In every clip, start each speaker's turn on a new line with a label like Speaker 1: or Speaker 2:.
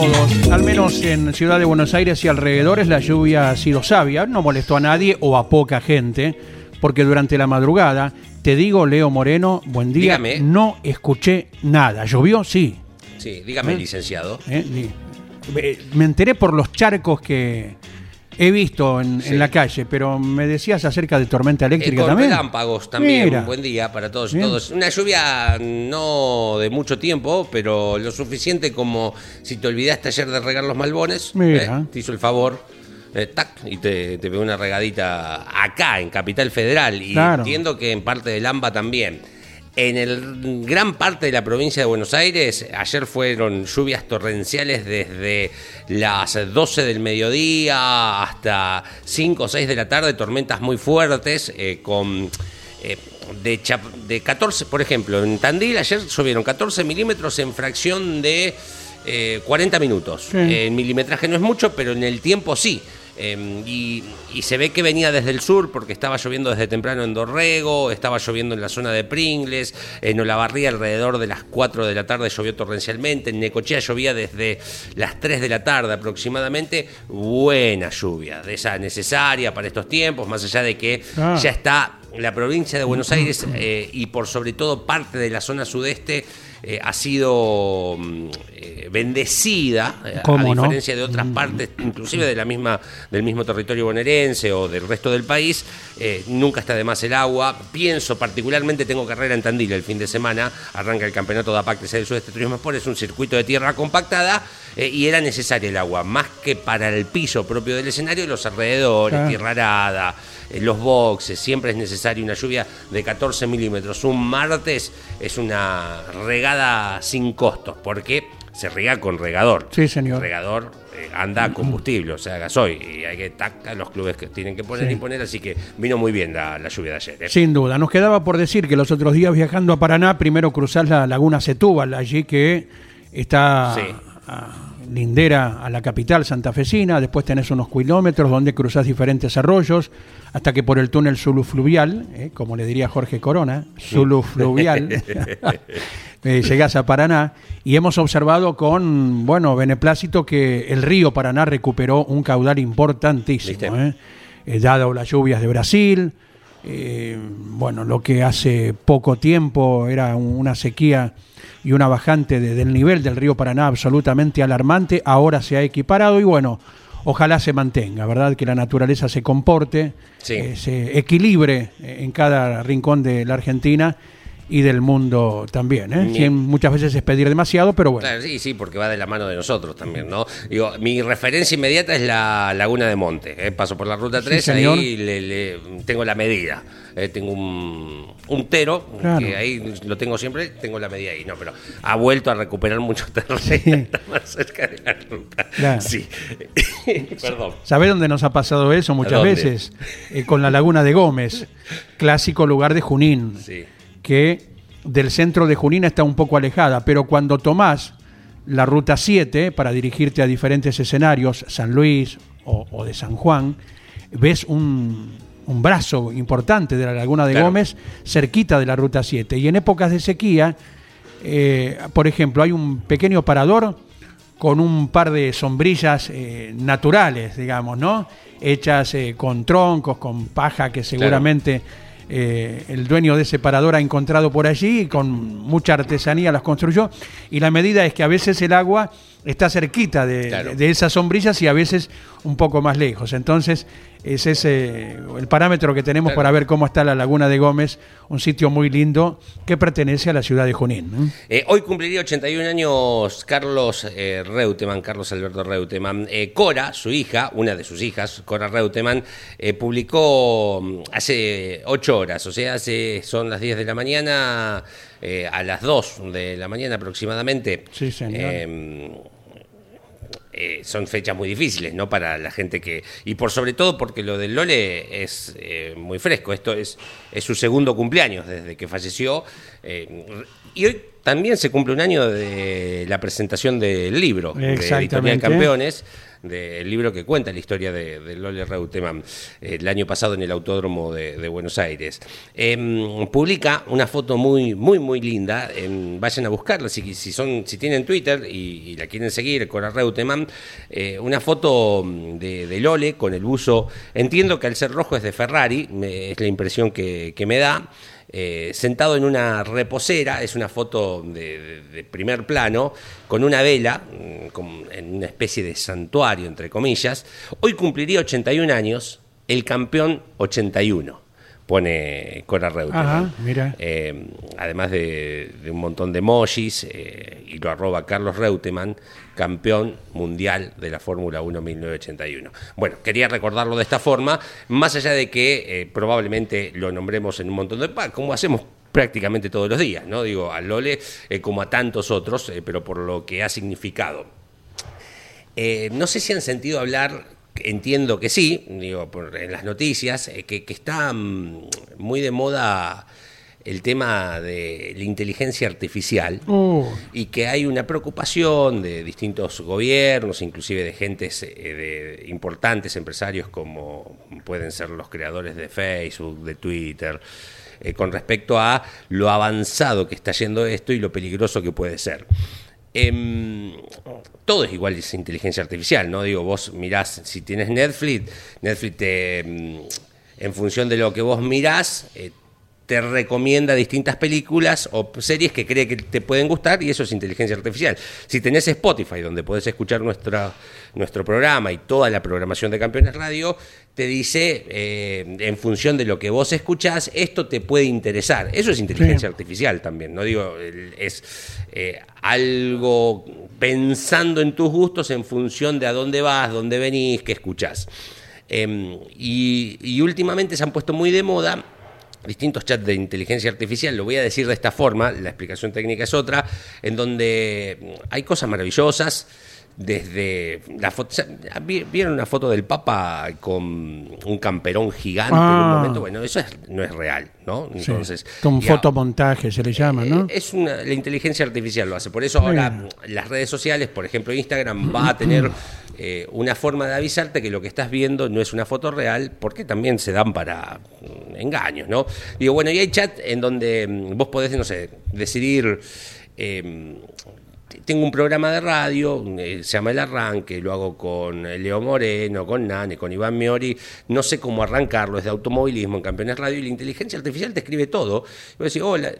Speaker 1: Todos. Al menos en Ciudad de Buenos Aires y alrededores la lluvia ha sido sabia, no molestó a nadie o a poca gente, porque durante la madrugada, te digo, Leo Moreno, buen día,
Speaker 2: Dígame.
Speaker 1: no escuché nada. ¿Llovió? Sí.
Speaker 2: Sí, dígame,
Speaker 1: ¿Eh?
Speaker 2: licenciado.
Speaker 1: ¿eh? Eh, Me enteré por los charcos que he visto en,
Speaker 2: Sí.
Speaker 1: en la calle, pero me decías acerca de tormenta
Speaker 2: Eh,
Speaker 1: eléctrica
Speaker 2: con
Speaker 1: también.
Speaker 2: relámpagos también.
Speaker 1: Mira.
Speaker 2: Buen día para todos y todos. Una lluvia no de mucho tiempo, pero lo suficiente como si te olvidaste ayer de regar los malbones.
Speaker 1: Mira.
Speaker 2: ¿eh? Te hizo el favor. eh, tac, y te, te pegó una regadita acá, en Capital Federal. Y
Speaker 1: Claro.
Speaker 2: entiendo que en parte del AMBA también. En el gran parte de la provincia de Buenos Aires, ayer fueron lluvias torrenciales desde las 12 del mediodía hasta 5 o 6 de la tarde, tormentas muy fuertes, eh, con eh, de, de 14, por ejemplo, en Tandil ayer llovieron 14 milímetros en fracción de eh, 40 minutos.
Speaker 1: Sí.
Speaker 2: En milimetraje no es mucho, pero en el tiempo sí. Eh, y, y se ve que venía desde el sur porque estaba lloviendo desde temprano en Dorrego, estaba lloviendo en la zona de Pringles, en Olavarría alrededor de las 4 de la tarde llovió torrencialmente, en Necochea llovía desde las 3 de la tarde aproximadamente, buena lluvia, de esa necesaria para estos tiempos, más allá de que
Speaker 1: Ah.
Speaker 2: ya está la provincia de Buenos Aires eh, y por sobre todo parte de la zona sudeste eh, ha sido mm, eh, bendecida, eh, a diferencia de otras partes, inclusive de la misma, del mismo territorio bonaerense o del resto del país, eh, nunca está de más el agua. Pienso particularmente, tengo carrera en Tandil el fin de semana, arranca el campeonato de APAC del Sudeste Turismo Sport, es un circuito de tierra compactada eh, y era necesaria el agua, más que para el piso propio del escenario, los alrededores,
Speaker 1: Claro.
Speaker 2: tierra arada, eh, los boxes, siempre es necesaria una lluvia de 14 milímetros. Un martes es una regada sin costos, porque se riega con regador.
Speaker 1: Sí, señor.
Speaker 2: El regador eh, anda a combustible, o sea, gasoil, y hay que tac, los clubes que tienen que poner
Speaker 1: Sí.
Speaker 2: y poner, así que vino muy bien la, la lluvia de ayer. ¿eh?
Speaker 1: Sin duda. Nos quedaba por decir que los otros días viajando a Paraná, primero cruzás la laguna Setúbal, allí que está
Speaker 2: Sí.
Speaker 1: a- lindera a la capital santafesina, después tenés unos kilómetros donde cruzás diferentes arroyos, hasta que por el túnel Zulufluvial, eh, como le diría Jorge Corona, Zulufluvial, eh, llegás a Paraná y hemos observado con, bueno, beneplácito que el río Paraná recuperó un caudal importantísimo, eh, eh, dado las lluvias de Brasil, bueno, lo que hace poco tiempo era un- una sequía y una bajante de- del nivel del río Paraná absolutamente alarmante, ahora se ha equiparado y bueno, ojalá se mantenga, ¿verdad? Que la naturaleza se comporte,
Speaker 2: Sí.
Speaker 1: eh, se equilibre eh, en cada rincón de la Argentina y del mundo también, ¿eh? Muchas veces es pedir demasiado, pero bueno.
Speaker 2: Claro, sí, sí, porque va de la mano de nosotros también, ¿no? Digo, mi referencia inmediata es la Laguna de Monte. ¿eh? Paso por la ruta 3,
Speaker 1: señor.
Speaker 2: ahí le- le- tengo la medida. ¿eh? Tengo un, un tero,
Speaker 1: Claro.
Speaker 2: que ahí lo tengo siempre, tengo la medida ahí. No, pero ha vuelto a recuperar mucho terreno,
Speaker 1: Sí.
Speaker 2: está más cerca de la ruta.
Speaker 1: Claro.
Speaker 2: Sí. Perdón.
Speaker 1: ¿Sabés dónde nos ha pasado eso muchas veces? Eh, con la Laguna de Gómez, clásico lugar de Junín.
Speaker 2: Sí.
Speaker 1: Que del centro de Junín está un poco alejada, pero cuando tomás la ruta 7 para dirigirte a diferentes escenarios, San Luis o, o de San Juan, ves un, un brazo importante de la Laguna de
Speaker 2: Claro.
Speaker 1: Gómez cerquita de la ruta 7. Y en épocas de sequía, eh, por ejemplo, hay un pequeño parador con un par de sombrillas eh, naturales, digamos, ¿no? Hechas eh, con troncos, con paja que seguramente eh, el dueño de ese parador ha encontrado por allí y con mucha artesanía las construyó. Y la medida es que a veces el agua está cerquita de,
Speaker 2: Claro.
Speaker 1: de esas sombrillas y a veces un poco más lejos. Entonces, ese es eh, el parámetro que tenemos
Speaker 2: Claro.
Speaker 1: para ver cómo está la Laguna de Gómez, un sitio muy lindo que pertenece a la ciudad de Junín.
Speaker 2: Eh, hoy cumpliría 81 años Carlos eh, Reutemann, Carlos Alberto Reutemann. Eh, Cora, su hija, una de sus hijas, Cora Reutemann, publicó mm, hace 8 horas, o sea, hace, son las 10 de la mañana, a las 2 de la mañana aproximadamente.
Speaker 1: Sí, señor.
Speaker 2: Eh, son fechas muy difíciles, ¿no? Para la gente que. Y por sobre todo porque lo del Lole es eh, muy fresco. Esto es, es su segundo cumpleaños desde que falleció. eh, y hoy también se cumple un año de la presentación del libro de Editorial. Campeones. Del libro que cuenta la historia de, de Lole Reutemann el año pasado en el Autódromo de, de Buenos Aires. Em, publica una foto muy, muy, muy linda. em, vayan a buscarla si, si, son, si tienen Twitter y, y la quieren seguir, Cora Reutemann. eh, una foto mm, de, de Lole con el buzo. Entiendo que al ser rojo es de Ferrari, me- es la impresión que, que me da. Eh, sentado en una reposera, es una foto de, primer plano, con una vela, mm, en una especie de santuario, entre comillas. Hoy cumpliría 81 años el campeón 81, pone Cora Reutemann.
Speaker 1: Mira.
Speaker 2: Eh, además de, de un montón de emojis, eh, y lo arroba Carlos Reutemann, campeón mundial de la Fórmula 1 1981. Bueno, quería recordarlo de esta forma, más allá de que eh, probablemente lo nombremos en un montón de... como hacemos prácticamente todos los días, ¿no? Digo, a Lole como a tantos otros, pero por lo que ha significado. No sé si han sentido hablar, entiendo que sí, digo, por- en las noticias, eh, que, que está mm, muy de moda el tema de la inteligencia artificial
Speaker 1: Uh,
Speaker 2: y que hay una preocupación de distintos gobiernos, inclusive de gentes eh, de importantes empresarios como pueden ser los creadores de Facebook, de Twitter, eh, con respecto a lo avanzado que está yendo esto y lo peligroso que puede ser. Em, todo es igual, es inteligencia artificial, ¿no? Digo, vos mirás, si tienes Netflix, Netflix te, em, en función de lo que vos mirás, eh, te recomienda distintas películas o series que cree que te pueden gustar y eso es inteligencia artificial. Si tenés Spotify, donde podés escuchar nuestra, nuestro programa y toda la programación de Campeones Radio, te dice, eh, en función de lo que vos escuchás, esto te puede interesar. Eso es inteligencia
Speaker 1: Sí.
Speaker 2: artificial también, no digo, es eh, algo pensando en tus gustos en función de a dónde vas, dónde venís, qué escuchás. Em, y, y últimamente se han puesto muy de moda distintos chats de inteligencia artificial, lo voy a decir de esta forma, la explicación técnica es otra, en donde hay cosas maravillosas, desde la foto, ¿vi- ¿vieron una foto del Papa con un camperón gigante en un
Speaker 1: Ah.
Speaker 2: momento? Bueno, eso es- no es real, ¿no?
Speaker 1: sí,
Speaker 2: Entonces,
Speaker 1: con
Speaker 2: ya-
Speaker 1: fotomontaje se le llama, ¿no?
Speaker 2: eh, Es una, la inteligencia artificial lo hace. Por eso ahora las redes sociales, por ejemplo Instagram, va a tener eh, una forma de avisarte que lo que estás viendo no es una foto real, porque también se dan para mm, engaños, ¿no? Digo, bueno, y hay chat en donde mm, vos podés, no sé, decidir. eh, tengo un programa de radio, eh, se llama El Arranque, lo hago con Leo Moreno, con Nane, con Iván Miori, no sé cómo arrancarlo, es de automovilismo en Campeones Radio y la inteligencia artificial te escribe todo. Y decís, hola,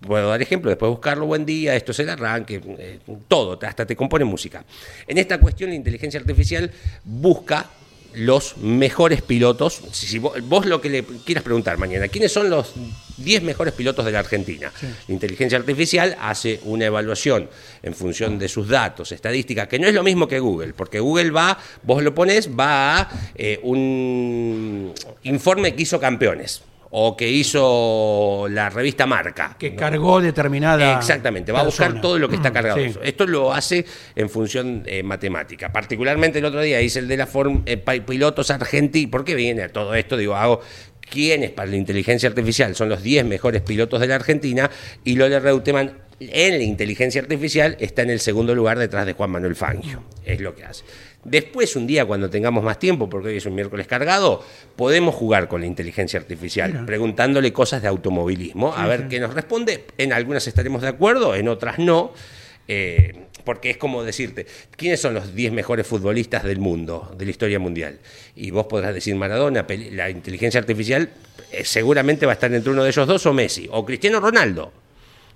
Speaker 2: puedo dar ejemplo, después buscarlo, buen día, esto es el arranque, eh, todo, hasta te compone música. En esta cuestión la inteligencia artificial busca los mejores pilotos. Si, si vos, vos lo que le quieras preguntar mañana, ¿quiénes son los 10 mejores pilotos de la Argentina? La inteligencia artificial hace una evaluación en función de sus datos, estadísticas, que no es lo mismo que Google, porque Google va, vos lo pones, va a eh, un informe que hizo campeones o que hizo la revista Marca.
Speaker 1: que
Speaker 2: ¿no?
Speaker 1: cargó determinada.
Speaker 2: Exactamente, va a buscar todo lo que está
Speaker 1: Mm,
Speaker 2: cargado.
Speaker 1: sí.
Speaker 2: Esto lo hace en función eh, matemática. Particularmente el otro día hice el de la form, eh, pilotos argentinos. ¿Por qué viene a todo esto? Digo, hago quiénes para la inteligencia artificial son los 10 mejores pilotos de la Argentina y Lola Reutemann en la inteligencia artificial está en el segundo lugar detrás de Juan Manuel Fangio. Es lo que hace. Después, un día, cuando tengamos más tiempo, porque hoy es un miércoles cargado, podemos jugar con la inteligencia artificial, preguntándole cosas de automovilismo, a ver qué nos responde. En algunas estaremos de acuerdo, en otras no. Eh, porque es como decirte, ¿quiénes son los 10 mejores futbolistas del mundo, de la historia mundial? Y vos podrás decir Maradona, la inteligencia artificial eh, seguramente va a estar entre uno de ellos dos o Messi, o Cristiano Ronaldo.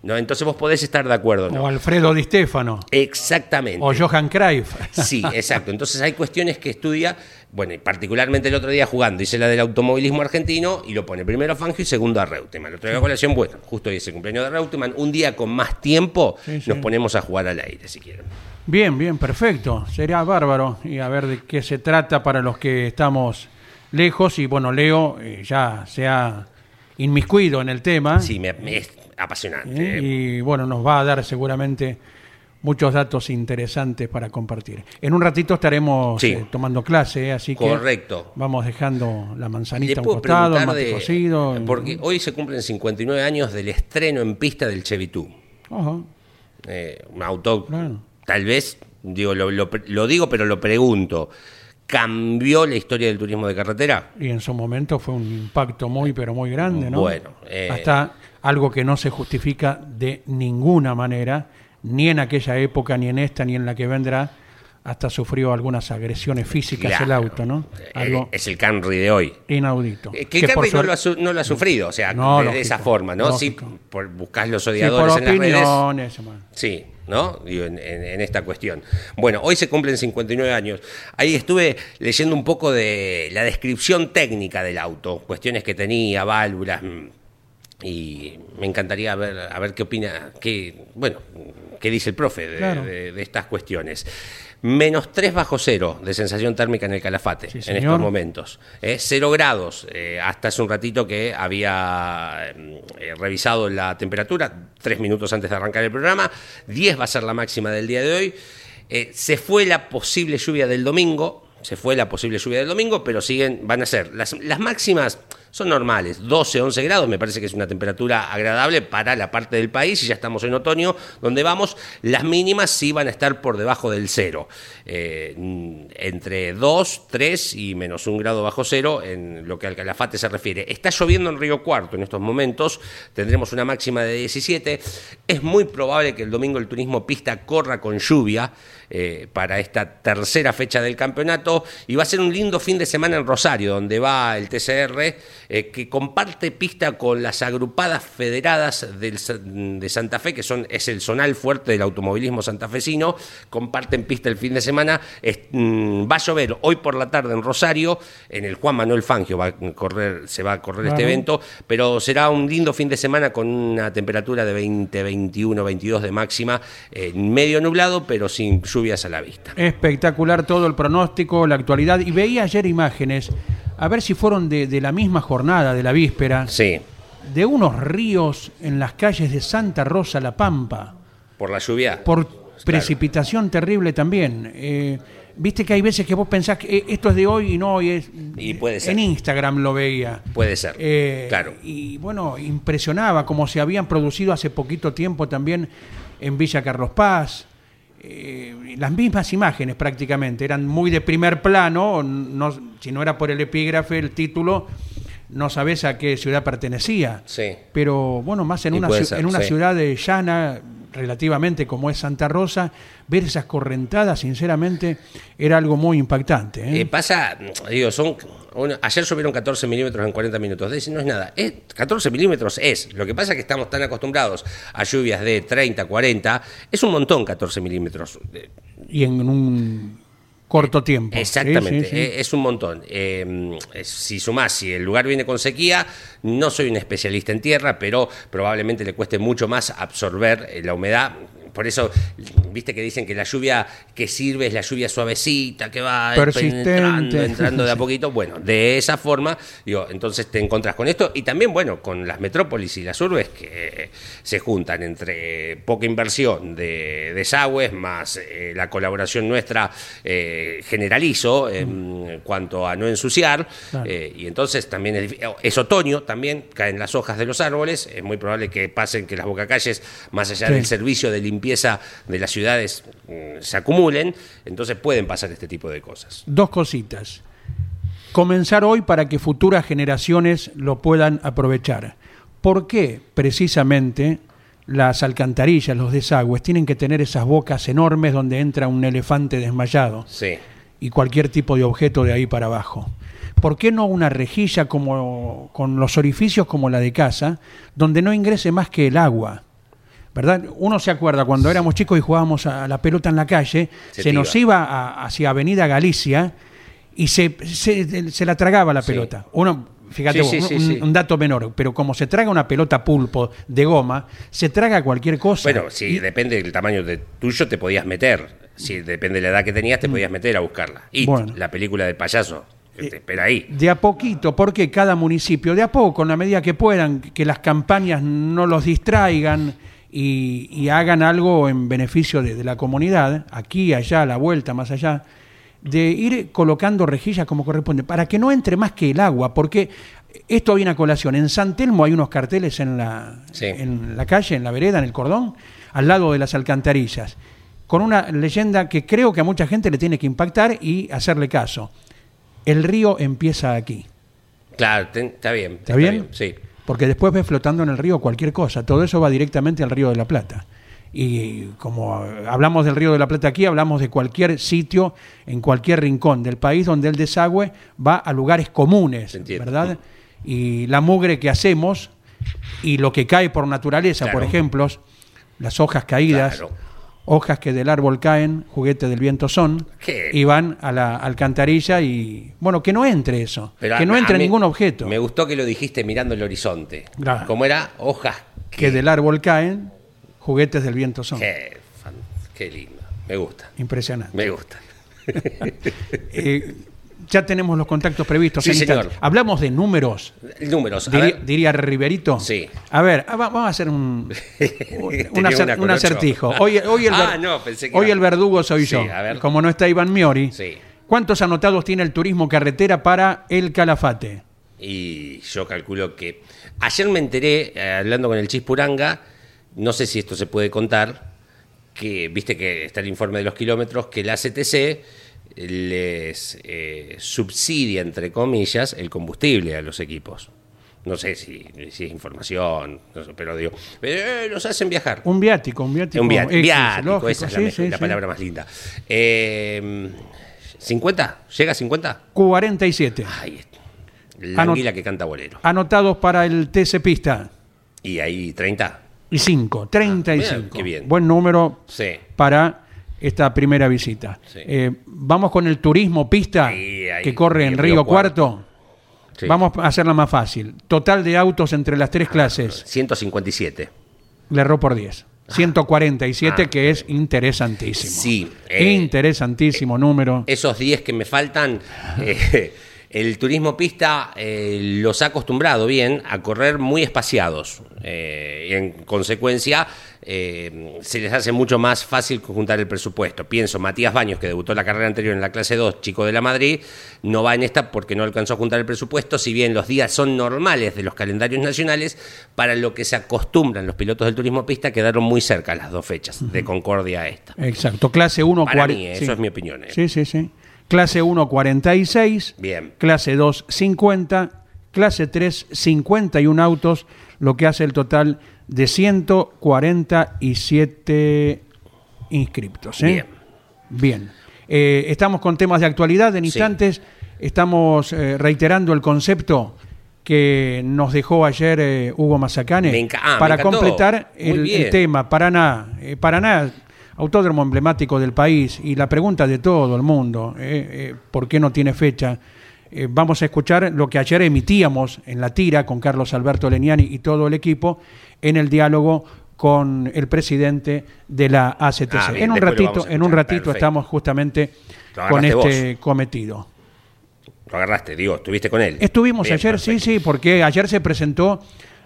Speaker 2: ¿No? Entonces vos podés estar de acuerdo. ¿no?
Speaker 1: O Alfredo Di Stefano.
Speaker 2: Exactamente.
Speaker 1: O Johan Cruyff.
Speaker 2: Sí, exacto. Entonces hay cuestiones que estudia, bueno, y particularmente el otro día jugando, hice la del automovilismo argentino y lo pone primero a Fangio y segundo a Reutemann. Lo traigo a colación, bueno, justo hoy es el cumpleaños de Reutemann. Un día con más tiempo
Speaker 1: Sí, sí.
Speaker 2: nos ponemos a jugar al aire, si quieren.
Speaker 1: Bien, bien, perfecto. Sería bárbaro. Y a ver de qué se trata para los que estamos lejos. Y bueno, Leo eh, ya se ha inmiscuido en el tema.
Speaker 2: Sí, me, me apasionante.
Speaker 1: ¿eh? Y bueno, nos va a dar seguramente muchos datos interesantes para compartir. En un ratito estaremos
Speaker 2: Sí.
Speaker 1: eh, tomando clase, ¿eh? así que
Speaker 2: Correcto.
Speaker 1: vamos dejando la manzanita a un costado, el mate
Speaker 2: de-
Speaker 1: cocido.
Speaker 2: Porque hoy se cumplen 59 años del estreno en pista del Chevy 2.
Speaker 1: Ajá,
Speaker 2: Eh, un auto,
Speaker 1: Claro.
Speaker 2: tal vez, digo, lo, lo- lo digo, pero lo pregunto, ¿cambió la historia del turismo de carretera?
Speaker 1: Y en su momento fue un impacto muy, pero muy grande, ¿no?
Speaker 2: Bueno, eh,
Speaker 1: Hasta algo que no se justifica de ninguna manera, ni en aquella época, ni en esta, ni en la que vendrá, hasta sufrió algunas agresiones físicas el auto, ¿no?
Speaker 2: Eh,
Speaker 1: Algo
Speaker 2: Es el Camry de hoy.
Speaker 1: inaudito.
Speaker 2: Eh, Que el Camry no lo, ha, su- no lo ha sufrido, o sea,
Speaker 1: No,
Speaker 2: de,
Speaker 1: lógico,
Speaker 2: esa forma, ¿no? Sí,
Speaker 1: lógico.
Speaker 2: por buscar los
Speaker 1: Sí, por
Speaker 2: odiadores en las redes.
Speaker 1: opiniones.
Speaker 2: Sí, ¿no? Digo, en, en- en esta cuestión. Bueno, hoy se cumplen 59 años. Ahí estuve leyendo un poco de la descripción técnica del auto, cuestiones que tenía, válvulas, mm, y me encantaría ver, a ver qué opina, qué, bueno, qué dice el profe de,
Speaker 1: Claro.
Speaker 2: de- de estas cuestiones. Menos 3 bajo cero de sensación térmica en el calafate
Speaker 1: Sí,
Speaker 2: en estos momentos. ¿eh? Cero grados. eh, hasta hace un ratito que había eh, revisado la temperatura, tres minutos antes de arrancar el programa. 10 va a ser la máxima del día de hoy. Eh, se fue la posible lluvia del domingo. Se fue la posible lluvia del domingo, pero siguen, van a ser. Las, las máximas son normales, 12, 11 grados, me parece que es una temperatura agradable para la parte del país, y ya estamos en otoño, donde vamos, las mínimas sí van a estar por debajo del cero, eh, entre 2, 3 y menos un grado bajo cero en lo que al calafate se refiere. Está lloviendo en Río Cuarto en estos momentos, tendremos una máxima de 17, es muy probable que el domingo el turismo pista corra con lluvia, eh, para esta tercera fecha del campeonato. Y va a ser un lindo fin de semana en Rosario, donde va el TCR, eh, que comparte pista con las agrupadas federadas del de Santa Fe, que son, es el zonal fuerte del automovilismo santafesino, comparten pista el fin de semana. Es- mm, va a llover hoy por la tarde en Rosario, en el Juan Manuel Fangio va a correr, se va a correr este evento, pero será un lindo fin de semana con una temperatura de 20, 21, 22 de máxima, eh, medio nublado, pero sin lluvias a la vista.
Speaker 1: Espectacular todo el pronóstico, la actualidad. Y veía ayer imágenes, a ver si fueron de, de la misma jornada, de la víspera,
Speaker 2: Sí,
Speaker 1: de unos ríos en las calles de Santa Rosa, La Pampa,
Speaker 2: por la lluvia.
Speaker 1: por
Speaker 2: Claro.
Speaker 1: precipitación terrible también. Eh, Viste que hay veces que vos pensás que eh, esto es de hoy y no hoy es.
Speaker 2: Y puede ser.
Speaker 1: En Instagram lo veía.
Speaker 2: Puede ser.
Speaker 1: Eh,
Speaker 2: claro.
Speaker 1: Y bueno, impresionaba como se habían producido hace poquito tiempo también en Villa Carlos Paz. Eh, las mismas imágenes prácticamente, eran muy de primer plano, no, si no era por el epígrafe, el título, no sabes a qué ciudad pertenecía.
Speaker 2: Sí.
Speaker 1: Pero bueno, más en
Speaker 2: Y
Speaker 1: una,
Speaker 2: ser,
Speaker 1: en una
Speaker 2: sí.
Speaker 1: ciudad de llana, relativamente como es Santa Rosa, ver esas correntadas, sinceramente, era algo muy impactante. ¿eh?
Speaker 2: Eh, pasa, digo, son. ayer llovieron 14 milímetros en 40 minutos. Es- no es nada. Es, 14 milímetros es. Lo que pasa es que estamos tan acostumbrados a lluvias de 30, 40. Es un montón 14 milímetros.
Speaker 1: Y en un corto tiempo.
Speaker 2: Exactamente,
Speaker 1: Sí, sí, sí.
Speaker 2: eh, es un montón. Eh, es- si sumás, si el lugar viene con sequía, no soy un especialista en tierra, pero probablemente le cueste mucho más absorber eh, la humedad. Por eso, viste que dicen que la lluvia que sirve es la lluvia suavecita, que va penetrando, entrando de a poquito. Bueno, de esa forma, digo, entonces te encontrás con esto y también, bueno, con las metrópolis y las urbes que se juntan entre poca inversión de desagües más eh, la colaboración nuestra, eh, generalizo en cuanto a no ensuciar.
Speaker 1: Claro.
Speaker 2: eh, y entonces también es, difí- es otoño, también caen las hojas de los árboles. Es muy probable que pasen que las bocacalles, más allá
Speaker 1: Sí.
Speaker 2: del servicio de limpieza de las ciudades, mm, se acumulen. Entonces pueden pasar este tipo de cosas.
Speaker 1: Dos cositas. Comenzar hoy para que futuras generaciones lo puedan aprovechar. ¿Por qué precisamente las alcantarillas, los desagües, tienen que tener esas bocas enormes donde entra un elefante desmayado
Speaker 2: Sí.
Speaker 1: y cualquier tipo de objeto de ahí para abajo. ¿Por qué no una rejilla como, con los orificios como la de casa, donde no ingrese más que el agua? ¿Verdad? Uno se acuerda cuando éramos chicos y jugábamos a la pelota en la calle,
Speaker 2: Se
Speaker 1: nos
Speaker 2: iba.
Speaker 1: a- hacia Avenida Galicia y se, se- se la tragaba la
Speaker 2: Sí.
Speaker 1: pelota. Uno, fíjate,
Speaker 2: Sí,
Speaker 1: vos,
Speaker 2: sí,
Speaker 1: un, dato menor, pero como se traga una pelota pulpo de goma, se traga cualquier cosa.
Speaker 2: Bueno, si
Speaker 1: Y-
Speaker 2: depende del tamaño de tuyo, te podías meter. Si depende de la edad que tenías, te podías meter a buscarla. Y
Speaker 1: Mm. Bueno. Eh,
Speaker 2: la película del payaso, que te espera ahí.
Speaker 1: De a poquito, porque cada municipio, de a poco, en la medida que puedan, que las campañas no los distraigan y, y hagan algo en beneficio de, de la comunidad, aquí, allá, a la vuelta, más allá, de ir colocando rejillas como corresponde, para que no entre más que el agua, porque esto viene a colación. En San Telmo hay unos carteles en la,
Speaker 2: Sí.
Speaker 1: en la calle, en la vereda, en el cordón, al lado de las alcantarillas, con una leyenda que creo que a mucha gente le tiene que impactar y hacerle caso. El río empieza aquí.
Speaker 2: Claro, te- está bien.
Speaker 1: ¿Está bien?
Speaker 2: Sí.
Speaker 1: Porque después ves flotando en el río cualquier cosa. Todo eso va directamente al río de la Plata. Y como hablamos del río de la Plata aquí, hablamos de cualquier sitio, en cualquier rincón del país donde el desagüe va a lugares comunes. ¿verdad? Y la mugre que hacemos y lo que cae por naturaleza, por ejemplo, las hojas caídas,
Speaker 2: Claro.
Speaker 1: Hojas que del árbol caen, juguete del viento son,
Speaker 2: ¿Qué?
Speaker 1: y van a la alcantarilla y, bueno, que no entre eso,
Speaker 2: Pero
Speaker 1: que
Speaker 2: a-
Speaker 1: no entre ningún objeto.
Speaker 2: Me gustó que lo dijiste mirando el horizonte.
Speaker 1: Claro.
Speaker 2: Como era hojas.
Speaker 1: que del árbol caen, juguetes del viento son.
Speaker 2: Qué, fan- qué lindo. Me gusta.
Speaker 1: Impresionante.
Speaker 2: Me gusta.
Speaker 1: Eh, ya tenemos los contactos previstos.
Speaker 2: Sí, señor.
Speaker 1: Hablamos de números,
Speaker 2: Números. Ver.
Speaker 1: diría Riverito.
Speaker 2: Sí.
Speaker 1: A ver, ah, va- vamos a hacer un, un, acer- acertijo. Hoy, hoy el,
Speaker 2: Ah, no, pensé que
Speaker 1: hoy el verdugo soy
Speaker 2: Sí,
Speaker 1: yo.
Speaker 2: a ver.
Speaker 1: Como no está Iván Miori.
Speaker 2: Sí.
Speaker 1: ¿Cuántos anotados tiene el turismo carretera para el Calafate?
Speaker 2: Y yo calculo que. Ayer me enteré, eh, hablando con el Chispuranga, no sé si esto se puede contar, que viste que está el informe de los kilómetros, que la CTC les eh, subsidia, entre comillas, el combustible a los equipos. No sé si, si es información, no sé, pero digo, eh, los hacen viajar.
Speaker 1: Un viático, un viático.
Speaker 2: Un via-
Speaker 1: X,
Speaker 2: viático,
Speaker 1: lógico,
Speaker 2: esa es la,
Speaker 1: sí, sí,
Speaker 2: la
Speaker 1: sí.
Speaker 2: palabra más linda. Eh, ¿50? ¿Llega a 50?
Speaker 1: 47.
Speaker 2: Ahí está. La
Speaker 1: Anot-
Speaker 2: anguila que canta bolero.
Speaker 1: Anotados para el TC Pista.
Speaker 2: Y ahí 30.
Speaker 1: Y 5, 35.
Speaker 2: Ah, bien, qué bien.
Speaker 1: Buen número
Speaker 2: Sí.
Speaker 1: para esta primera visita.
Speaker 2: Sí.
Speaker 1: Eh, vamos con el turismo pista
Speaker 2: ahí,
Speaker 1: que corre en Río,
Speaker 2: Río
Speaker 1: Cuarto.
Speaker 2: Sí.
Speaker 1: Vamos a hacerla más fácil. Total de autos entre las tres clases,
Speaker 2: 157.
Speaker 1: le erró por 10. 147,
Speaker 2: Ah.
Speaker 1: que es interesantísimo.
Speaker 2: Sí, eh,
Speaker 1: interesantísimo número.
Speaker 2: Esos 10 que me faltan, eh, el turismo pista eh, los ha acostumbrado bien a correr muy espaciados. eh, y en consecuencia, eh, se les hace mucho más fácil juntar el presupuesto. Pienso, Matías Baños, que debutó la carrera anterior en la clase 2, chico de la Madrid, no va en esta porque no alcanzó a juntar el presupuesto, si bien los días son normales de los calendarios nacionales, para lo que se acostumbran los pilotos del turismo pista quedaron muy cerca las dos fechas, de Concordia a esta.
Speaker 1: Exacto. Clase 1,
Speaker 2: Para
Speaker 1: 40
Speaker 2: mí, eso es mi opinión, eh.
Speaker 1: Sí, sí, sí. Clase 1, 46.
Speaker 2: Bien.
Speaker 1: Clase 2, 50. Clase 3, 51 autos, lo que hace el total de 147 inscriptos. ¿eh?
Speaker 2: Bien.
Speaker 1: Bien. Eh, estamos con temas de actualidad. En
Speaker 2: Sí.
Speaker 1: instantes estamos eh, reiterando el concepto que nos dejó ayer eh, Hugo Mazacane
Speaker 2: ah,
Speaker 1: para completar el, el tema. Paraná, eh, Paraná, autódromo emblemático del país y la pregunta de todo el mundo, eh, eh, ¿por qué no tiene fecha? Eh, vamos a escuchar lo que ayer emitíamos en la tira con Carlos Alberto Leniani y todo el equipo en el diálogo con el presidente de la ACTC.
Speaker 2: Ah, bien,
Speaker 1: en un ratito, en un ratito
Speaker 2: Perfecto.
Speaker 1: estamos justamente con este cometido.
Speaker 2: Lo agarraste, digo, estuviste con él.
Speaker 1: Estuvimos
Speaker 2: Bien,
Speaker 1: ayer, sí,
Speaker 2: perfecto.
Speaker 1: sí, porque ayer se presentó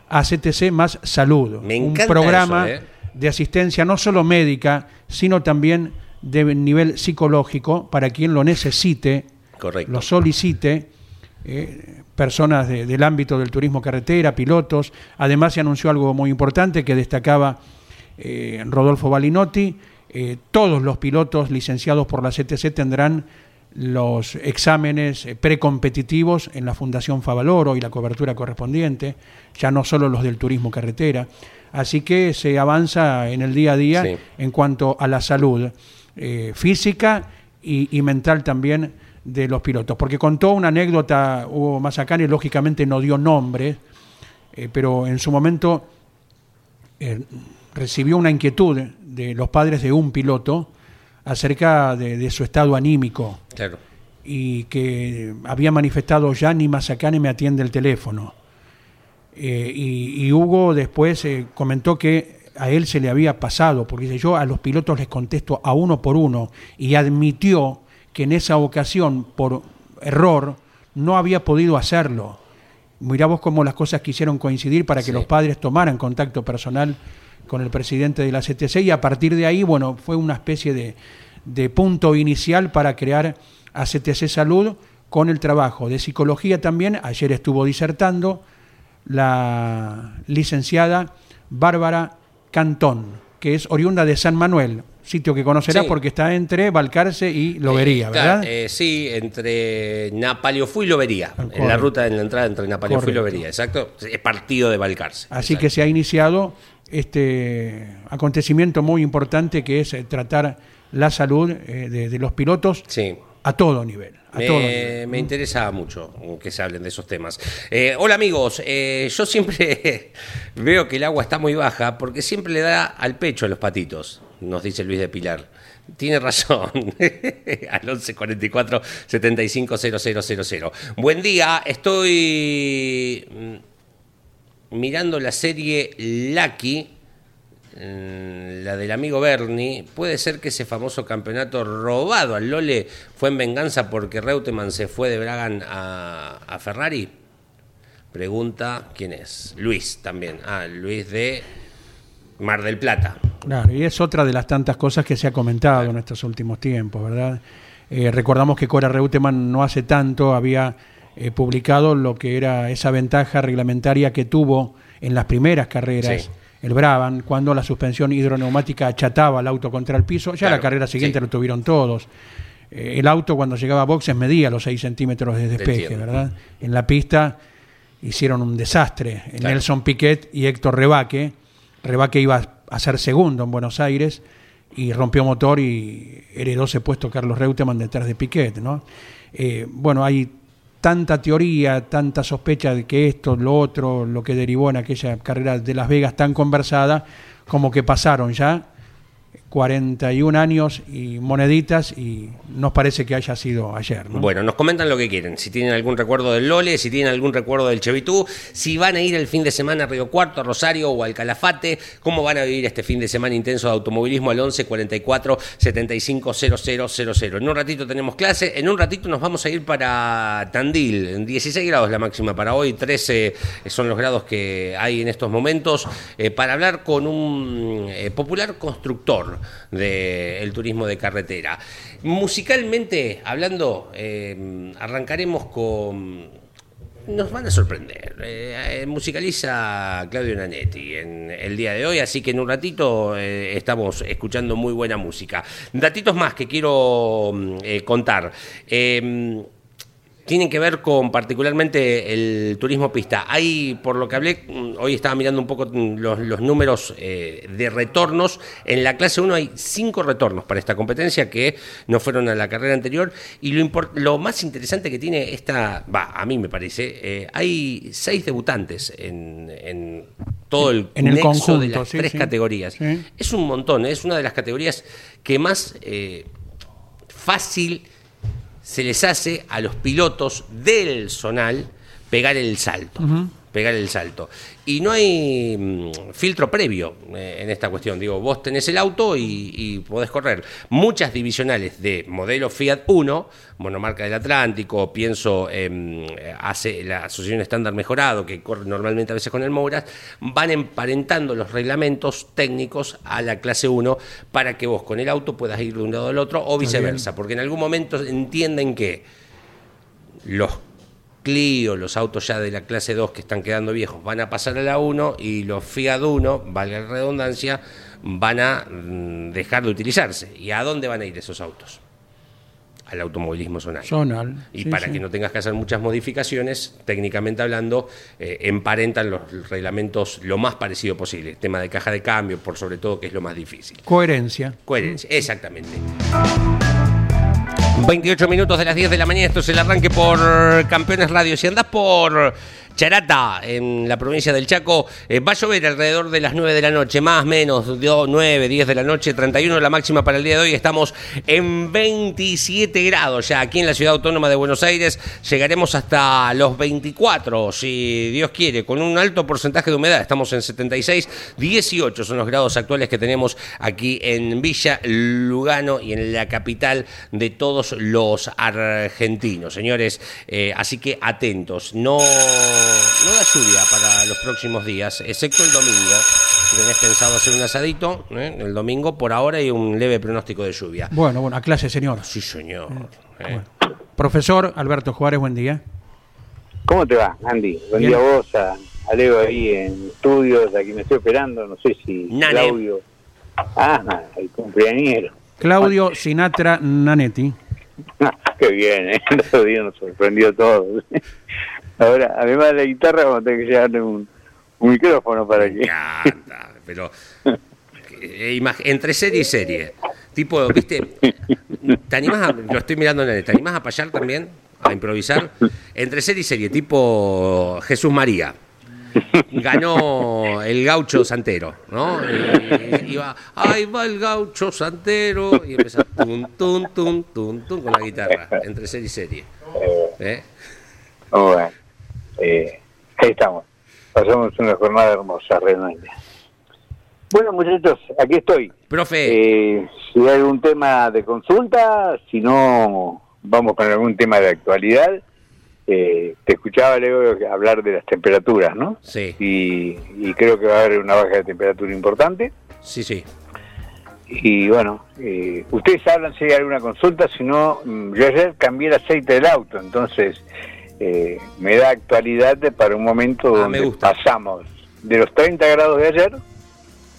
Speaker 1: ACTC Más Salud,
Speaker 2: Me
Speaker 1: un
Speaker 2: encanta
Speaker 1: programa
Speaker 2: eso, ¿eh?
Speaker 1: De asistencia no solo médica, sino también de nivel psicológico para quien lo necesite,
Speaker 2: Correcto.
Speaker 1: lo solicite, eh, personas de- del ámbito del turismo carretera, pilotos. Además se anunció algo muy importante que destacaba eh, Rodolfo Balinotti. Eh, todos los pilotos licenciados por la CTC tendrán los exámenes precompetitivos en la Fundación Favaloro y la cobertura correspondiente, ya no solo los del turismo carretera. Así que se avanza en el día a día
Speaker 2: Sí.
Speaker 1: en cuanto a la salud eh, física y, y mental también de los pilotos. Porque contó una anécdota Hugo Mazacane, lógicamente no dio nombre, eh, pero en su momento eh, recibió una inquietud de los padres de un piloto acerca de, de su estado anímico
Speaker 2: Claro.
Speaker 1: y que había manifestado ya ni Mazacane me atiende el teléfono. Eh, y, y Hugo después eh, comentó que a él se le había pasado, porque dice, yo a los pilotos les contesto a uno por uno, y admitió que en esa ocasión, por error, no había podido hacerlo. Mirá vos cómo las cosas quisieron coincidir para que
Speaker 2: Sí.
Speaker 1: los padres tomaran contacto personal con el presidente de la CTC y a partir de ahí, bueno, fue una especie de, de punto inicial para crear a CTC Salud con el trabajo de psicología también. Ayer estuvo disertando la licenciada Bárbara Cantón, que es oriunda de San Manuel, sitio que conocerás
Speaker 2: Sí.
Speaker 1: porque está entre Balcarce y Lobería,
Speaker 2: Eh,
Speaker 1: ¿verdad?
Speaker 2: eh, sí, entre Napaleofú y Lobería. En la ruta en la entrada entre Napaleofú y. Lobería, exacto. Es partido de Balcarce.
Speaker 1: Así
Speaker 2: Exacto.
Speaker 1: que se ha iniciado este acontecimiento muy importante que es eh, tratar la salud eh, de, de los pilotos
Speaker 2: Sí.
Speaker 1: A todo nivel. A todo
Speaker 2: Me,
Speaker 1: nivel.
Speaker 2: me interesa mucho que se hablen de esos temas. Eh, hola amigos, eh, yo siempre veo que el agua está muy baja porque siempre le da al pecho a los patitos, nos dice Luis de Pilar. Tiene razón. Al 1144 750000. Buen día, estoy mm, mirando la serie Lucky, la del amigo Bernie. Puede ser que ese famoso campeonato robado al Lole fue en venganza porque Reutemann se fue de Bragan a, a Ferrari. Pregunta quién es. Luis también. Ah, Luis de Mar del Plata.
Speaker 1: Claro, y es otra de las tantas cosas que se ha comentado en estos últimos tiempos, ¿verdad? Eh, recordamos que Cora Reutemann no hace tanto había eh, publicado lo que era esa ventaja reglamentaria que tuvo en las primeras carreras.
Speaker 2: Sí.
Speaker 1: El Brabham, cuando la suspensión hidroneumática achataba el auto contra el piso, ya
Speaker 2: Claro,
Speaker 1: la carrera siguiente
Speaker 2: sí.
Speaker 1: lo tuvieron todos. Eh, el auto cuando llegaba a boxes medía los 6 centímetros de despeje. ¿verdad? En la pista hicieron un desastre.
Speaker 2: Claro.
Speaker 1: Nelson Piquet y Héctor Rebaque. Rebaque iba a ser segundo en Buenos Aires y rompió motor y heredó ese puesto Carlos Reutemann detrás de Piquet, ¿no? Eh, bueno, hay tanta teoría, tanta sospecha de que esto, lo otro, lo que derivó en aquella carrera de Las Vegas tan conversada, como que pasaron ya 41 años y moneditas y nos parece que haya sido ayer, ¿no?
Speaker 2: Bueno, nos comentan lo que quieren. Si tienen algún recuerdo del Lole, si tienen algún recuerdo del Chevitú, si van a ir el fin de semana a Río Cuarto, a Rosario o al Calafate, cómo van a vivir este fin de semana intenso de automovilismo al 11 44 75 000. En un ratito tenemos clase, en un ratito nos vamos a ir para Tandil. En 16 grados la máxima para hoy, 13 son los grados que hay en estos momentos, eh, para hablar con un eh, popular constructor del turismo de carretera. Musicalmente hablando, eh, arrancaremos con nos van a sorprender. Eh, musicaliza Claudio Nanetti en el día de hoy, así que en un ratito eh, estamos escuchando muy buena música. Datitos más que quiero mm, eh, contar. Tienen que ver con particularmente el turismo pista. Hay, por lo que hablé, mm, hoy estaba mirando un poco mm, los, los números eh, de retornos. En la clase 1 hay cinco retornos para esta competencia que no fueron a la carrera anterior. Y lo, lo más interesante que tiene esta, va, a mí me parece, eh, hay seis debutantes en, en todo el
Speaker 1: En el
Speaker 2: nexo de las
Speaker 1: sí,
Speaker 2: tres
Speaker 1: sí.
Speaker 2: categorías.
Speaker 1: Sí.
Speaker 2: Es un montón, es una de las categorías que más eh, fácil se les hace a los pilotos del zonal pegar el salto. Pegar el salto. Y no hay mm, filtro previo eh, en esta cuestión. Digo, vos tenés el auto y, y podés correr. Muchas divisionales de modelo Fiat 1, monomarca del Atlántico, pienso en eh, hace la Asociación Estándar Mejorado, que corre normalmente a veces con el Mouras, van emparentando los reglamentos técnicos a la clase 1 para que vos con el auto puedas ir de un lado al otro o viceversa. Porque en algún momento entienden que los Clio, los autos ya de la clase 2 que están quedando viejos, van a pasar a la 1 y los Fiat 1, valga la redundancia, van a mm, dejar de utilizarse. ¿Y a dónde van a ir esos autos? al automovilismo zonal.
Speaker 1: Zonal.
Speaker 2: Y
Speaker 1: sí,
Speaker 2: para
Speaker 1: sí.
Speaker 2: que no tengas que hacer muchas modificaciones, técnicamente hablando, eh, emparentan los reglamentos lo más parecido posible. Tema de caja de cambio, por sobre todo, que es lo más difícil.
Speaker 1: Coherencia.
Speaker 2: Coherencia, exactamente. 28 minutos de las 10 de la mañana, esto es el arranque por Campeones Radio. Si andás por Charata, en la provincia del Chaco, eh, va a llover alrededor de las 9 de la noche, más menos, 9, 10 de la noche, 31 la máxima para el día de hoy. Estamos en 27 grados ya aquí en la ciudad autónoma de Buenos Aires. Llegaremos hasta los 24, si Dios quiere, con un alto porcentaje de humedad. Estamos en 76, 18 son los grados actuales que tenemos aquí en Villa Lugano y en la capital de todos los argentinos, señores. Eh, así que atentos, no, no da lluvia para los próximos días, excepto el domingo. Si tenés pensado hacer un asadito, ¿eh? el domingo por ahora hay un leve pronóstico de lluvia.
Speaker 1: Bueno, bueno, a clase, señor.
Speaker 2: Sí, señor. eh.
Speaker 1: Bueno. Profesor Alberto Juárez, buen día.
Speaker 3: ¿Cómo te va, Andy? Buen
Speaker 1: Bien.
Speaker 3: día a vos, a, a Leo ahí en estudios, aquí me estoy esperando, no sé si
Speaker 2: Nane.
Speaker 3: Claudio. Ah, el cumpleañero.
Speaker 1: Claudio Sinatra Nanetti.
Speaker 3: Qué bien, ¿eh? El otro día nos sorprendió todo. Ahora, además de la guitarra, vamos a tener que llevarle un, un micrófono para
Speaker 2: Me
Speaker 3: que...
Speaker 2: encanta, pero eh, imag- entre serie y serie. Tipo, ¿viste? ¿Te animás a, lo estoy mirando en el, ¿te animás a payar también? A improvisar. Entre serie y serie, tipo Jesús María. Ganó el gaucho santero, ¿no? Y, iba, ahí va el gaucho santero. Y empezó tum, tum, tum, tum, tum con la guitarra, entre serie y serie. ¿Eh?
Speaker 3: Bueno, eh, ahí estamos. Pasamos una jornada hermosa, realmente. Bueno, muchachos, aquí estoy.
Speaker 2: Profe,
Speaker 3: Eh, si hay algún tema de consulta, si no, vamos con algún tema de actualidad. Eh, te escuchaba, Leo, hablar de las temperaturas, ¿no?
Speaker 2: sí,
Speaker 3: Y, y creo que va a haber una baja de temperatura importante.
Speaker 2: sí, sí.
Speaker 3: Y bueno, eh, ustedes hablan si hay alguna consulta, si no, mm, yo ayer cambié el aceite del auto, entonces eh, me da actualidad para un momento
Speaker 2: Ah,
Speaker 3: donde
Speaker 2: me gusta.
Speaker 3: pasamos de los 30 grados de ayer,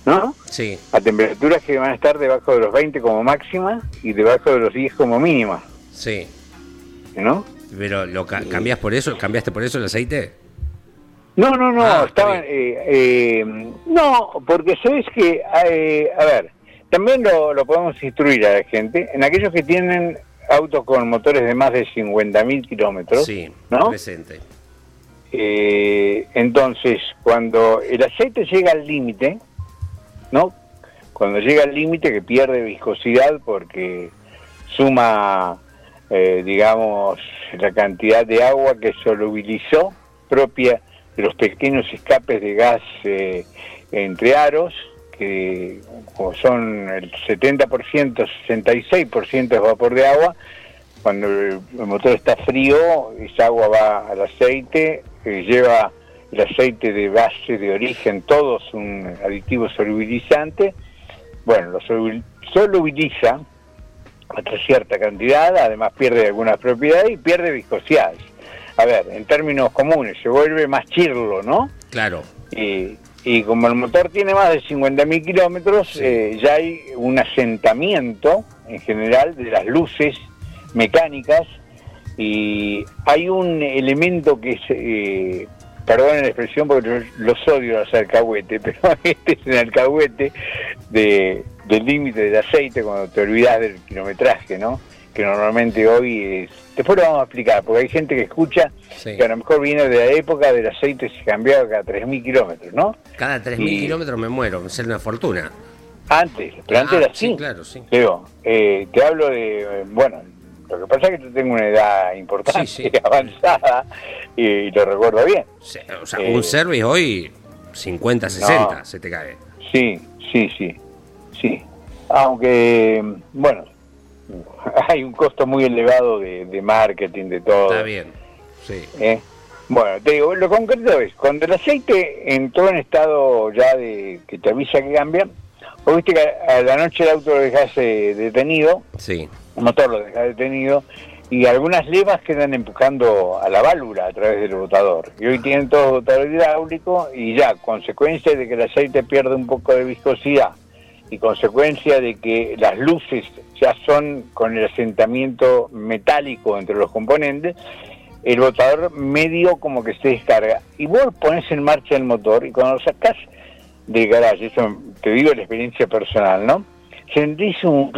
Speaker 3: ¿no?
Speaker 2: Sí,
Speaker 3: a temperaturas que van a estar debajo de los 20 como máxima y debajo de los 10 como mínima,
Speaker 2: sí.
Speaker 3: ¿no?
Speaker 2: Pero lo ca- cambias por eso, cambiaste por eso el aceite.
Speaker 3: No, no, no,
Speaker 2: Ah,
Speaker 3: estaban, eh, eh, no, porque sabes que, eh, a ver, también lo, lo podemos instruir a la gente, en aquellos que tienen autos con motores de más de 50.000 kilómetros,
Speaker 2: Sí,
Speaker 3: ¿no?
Speaker 2: presente.
Speaker 3: Eh, entonces, cuando el aceite llega al límite, ¿no? Cuando llega al límite que pierde viscosidad porque suma, eh, digamos, la cantidad de agua que solubilizó propia de los pequeños escapes de gas eh, entre aros, que son el 70%, 66% es vapor de agua, cuando el, motor está frío, esa agua va al aceite, que lleva el aceite de base de origen, todos un aditivo solubilizante. Bueno, lo solubil- solubiliza hasta cierta cantidad, además pierde algunas propiedades y pierde viscosidad. A ver, en términos comunes, se vuelve más chirlo, ¿no?
Speaker 2: Claro.
Speaker 3: Y, y como el motor tiene más de 50.000 kilómetros,
Speaker 2: Sí.
Speaker 3: eh, ya hay un asentamiento en general de las luces mecánicas y hay un elemento que es, eh, perdonen la expresión porque los odio los alcahuete, pero este es el alcahuete de, del límite del aceite cuando te olvidas del kilometraje, ¿no? Que normalmente hoy es... Después lo vamos a explicar, porque hay gente que escucha
Speaker 2: Sí.
Speaker 3: que a lo mejor viene de la época del aceite se cambiaba cada 3.000 kilómetros, ¿no?
Speaker 2: Cada 3.000
Speaker 3: Y-
Speaker 2: kilómetros me muero, me sale una fortuna.
Speaker 3: Antes, pero antes
Speaker 2: Ah,
Speaker 3: era así.
Speaker 2: sí, claro, sí.
Speaker 3: Eh, te hablo de, eh, bueno, lo que pasa es que yo tengo una edad importante,
Speaker 2: Sí, sí.
Speaker 3: avanzada, y, lo recuerdo bien.
Speaker 2: O sea,
Speaker 3: Eh,
Speaker 2: un service hoy 50, 60
Speaker 3: No.
Speaker 2: se te cae.
Speaker 3: Sí, sí, sí, sí. Aunque, bueno, hay un costo muy elevado de, de marketing, de todo.
Speaker 2: Está bien. Sí.
Speaker 3: ¿eh? Bueno, te digo, lo concreto es, cuando el aceite entró en estado ya de que te avisa que cambia, vos viste que a a la noche el auto lo dejas eh, detenido,
Speaker 2: Sí.
Speaker 3: el motor lo dejas detenido, y algunas levas quedan empujando a la válvula a través del botador. Y hoy tienen todo botador hidráulico y ya, consecuencia de que el aceite pierde un poco de viscosidad y consecuencia de que las luces ya son con el asentamiento metálico entre los componentes, el botador medio como que se descarga. Y vos pones en marcha el motor y cuando lo sacás del garage, eso te digo la experiencia personal, ¿no? Sentís un,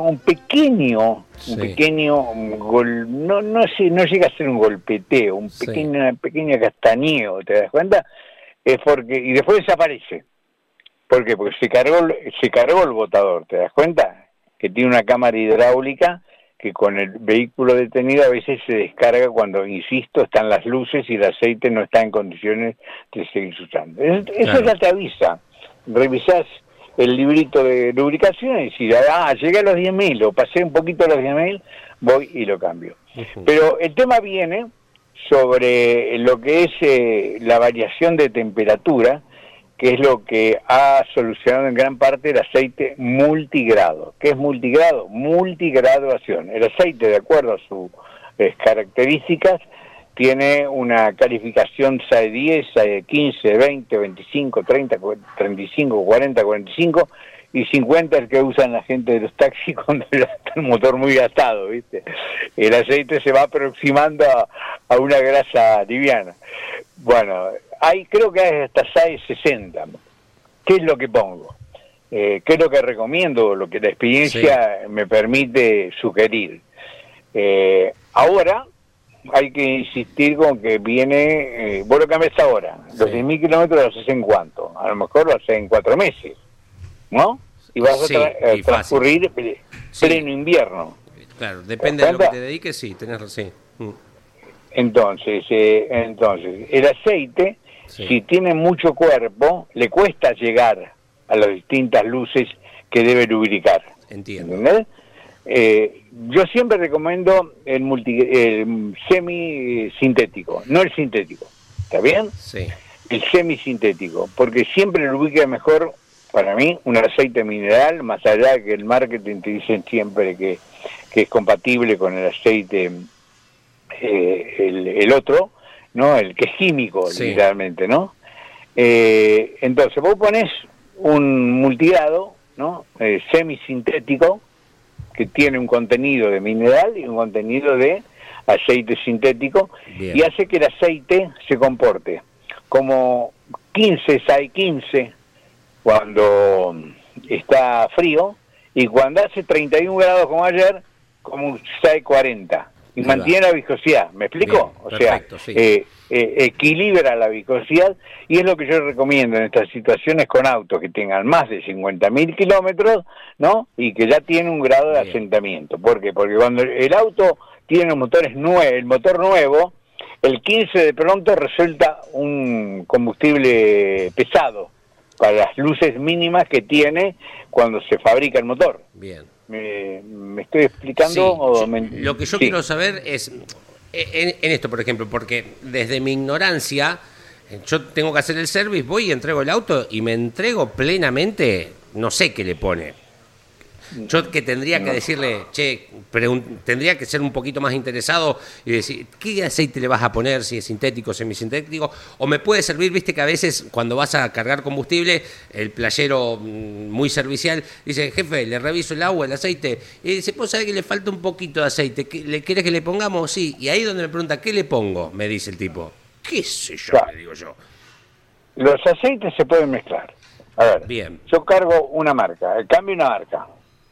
Speaker 3: un pequeño, un pequeño gol, no, no, no llega a ser un golpeteo, un pequeño, una pequeña castañeo, ¿te das cuenta? Es porque, y después desaparece. ¿Por qué? Porque se cargó, se cargó el botador, ¿te das cuenta? Que tiene una cámara hidráulica que con el vehículo detenido a veces se descarga cuando, insisto, están las luces y el aceite no está en condiciones de seguir usando. Eso ya te avisa. Revisás el librito de lubricación y decís, ah, llegué a los 10.000 o pasé un poquito a los 10.000, voy y lo cambio. Pero el tema viene sobre lo que es eh, la variación de temperatura, que es lo que ha solucionado en gran parte el aceite multigrado. ¿Qué es multigrado? Multigraduación. El aceite, de acuerdo a sus eh, características, tiene una calificación SAE 10, SAE 15, 20, 25, 30, 35, 40, 45 y 50 el que usan la gente de los taxis cuando está el motor muy gastado, ¿viste? El aceite se va aproximando a, a una grasa liviana. Bueno, hay, creo que hay hasta 60. ¿Qué es lo que pongo? Eh, ¿Qué es lo que recomiendo? Lo que la experiencia me permite sugerir. Eh, ahora hay que insistir con que viene, eh, vos lo cambias ahora, los 10.000 kilómetros los haces en cuánto, a lo mejor lo haces en cuatro meses, ¿no? Y vas a, transcurrir pleno invierno.
Speaker 2: Claro, depende de lo que te dediques, sí, tenés razón. Mm.
Speaker 3: Entonces, eh, entonces, el aceite si tiene mucho cuerpo, le cuesta llegar a las distintas luces que debe lubricar.
Speaker 2: Entiendo.
Speaker 3: Eh, yo siempre recomiendo el, multi, el semi-sintético, no el sintético. ¿Está bien?
Speaker 2: Sí.
Speaker 3: El semi-sintético, porque siempre lubrica mejor, para mí, un aceite mineral, más allá de que el marketing te dicen siempre que, que es compatible con el aceite, eh, el, el otro, ¿no? El que es químico, literalmente, ¿no? Eh, entonces, vos pones un multigrado, ¿no? Eh, semisintético, que tiene un contenido de mineral y un contenido de aceite sintético, y hace que el aceite se comporte como 15 SAE 15 cuando está frío, y cuando hace 31 grados como ayer, como un SAE 40 y mantiene la viscosidad. ¿Me explico? o sea, eh, eh, equilibra la viscosidad y es lo que yo recomiendo en estas situaciones con autos que tengan más de 50.000 kilómetros, ¿no? Y que ya tiene un grado de asentamiento. ¿Por qué? Porque cuando el auto tiene motores el motor nuevo, el 15 de pronto resulta un combustible pesado para las luces mínimas que tiene cuando se fabrica el motor.
Speaker 2: Bien.
Speaker 3: ¿Me, estoy explicando?
Speaker 2: Lo que yo quiero saber es, en, esto, por ejemplo, porque desde mi ignorancia, yo tengo que hacer el service, voy y entrego el auto y me entrego plenamente, no sé qué le pone yo que tendría que decirle, che, tendría que ser un poquito más interesado y decir, ¿qué aceite le vas a poner? Si es sintético, semisintético. O me puede servir, viste que a veces cuando vas a cargar combustible, el playero mm, muy servicial dice, jefe, le reviso el agua, el aceite. Y dice, pues sabe que le falta un poquito de aceite. ¿Le quieres que le pongamos? Sí. Y ahí donde me pregunta, ¿qué le pongo? Me dice el tipo. ¿Qué sé yo? Le digo yo.
Speaker 3: Los aceites se pueden mezclar. A ver, Bien. yo cargo una marca, cambio una marca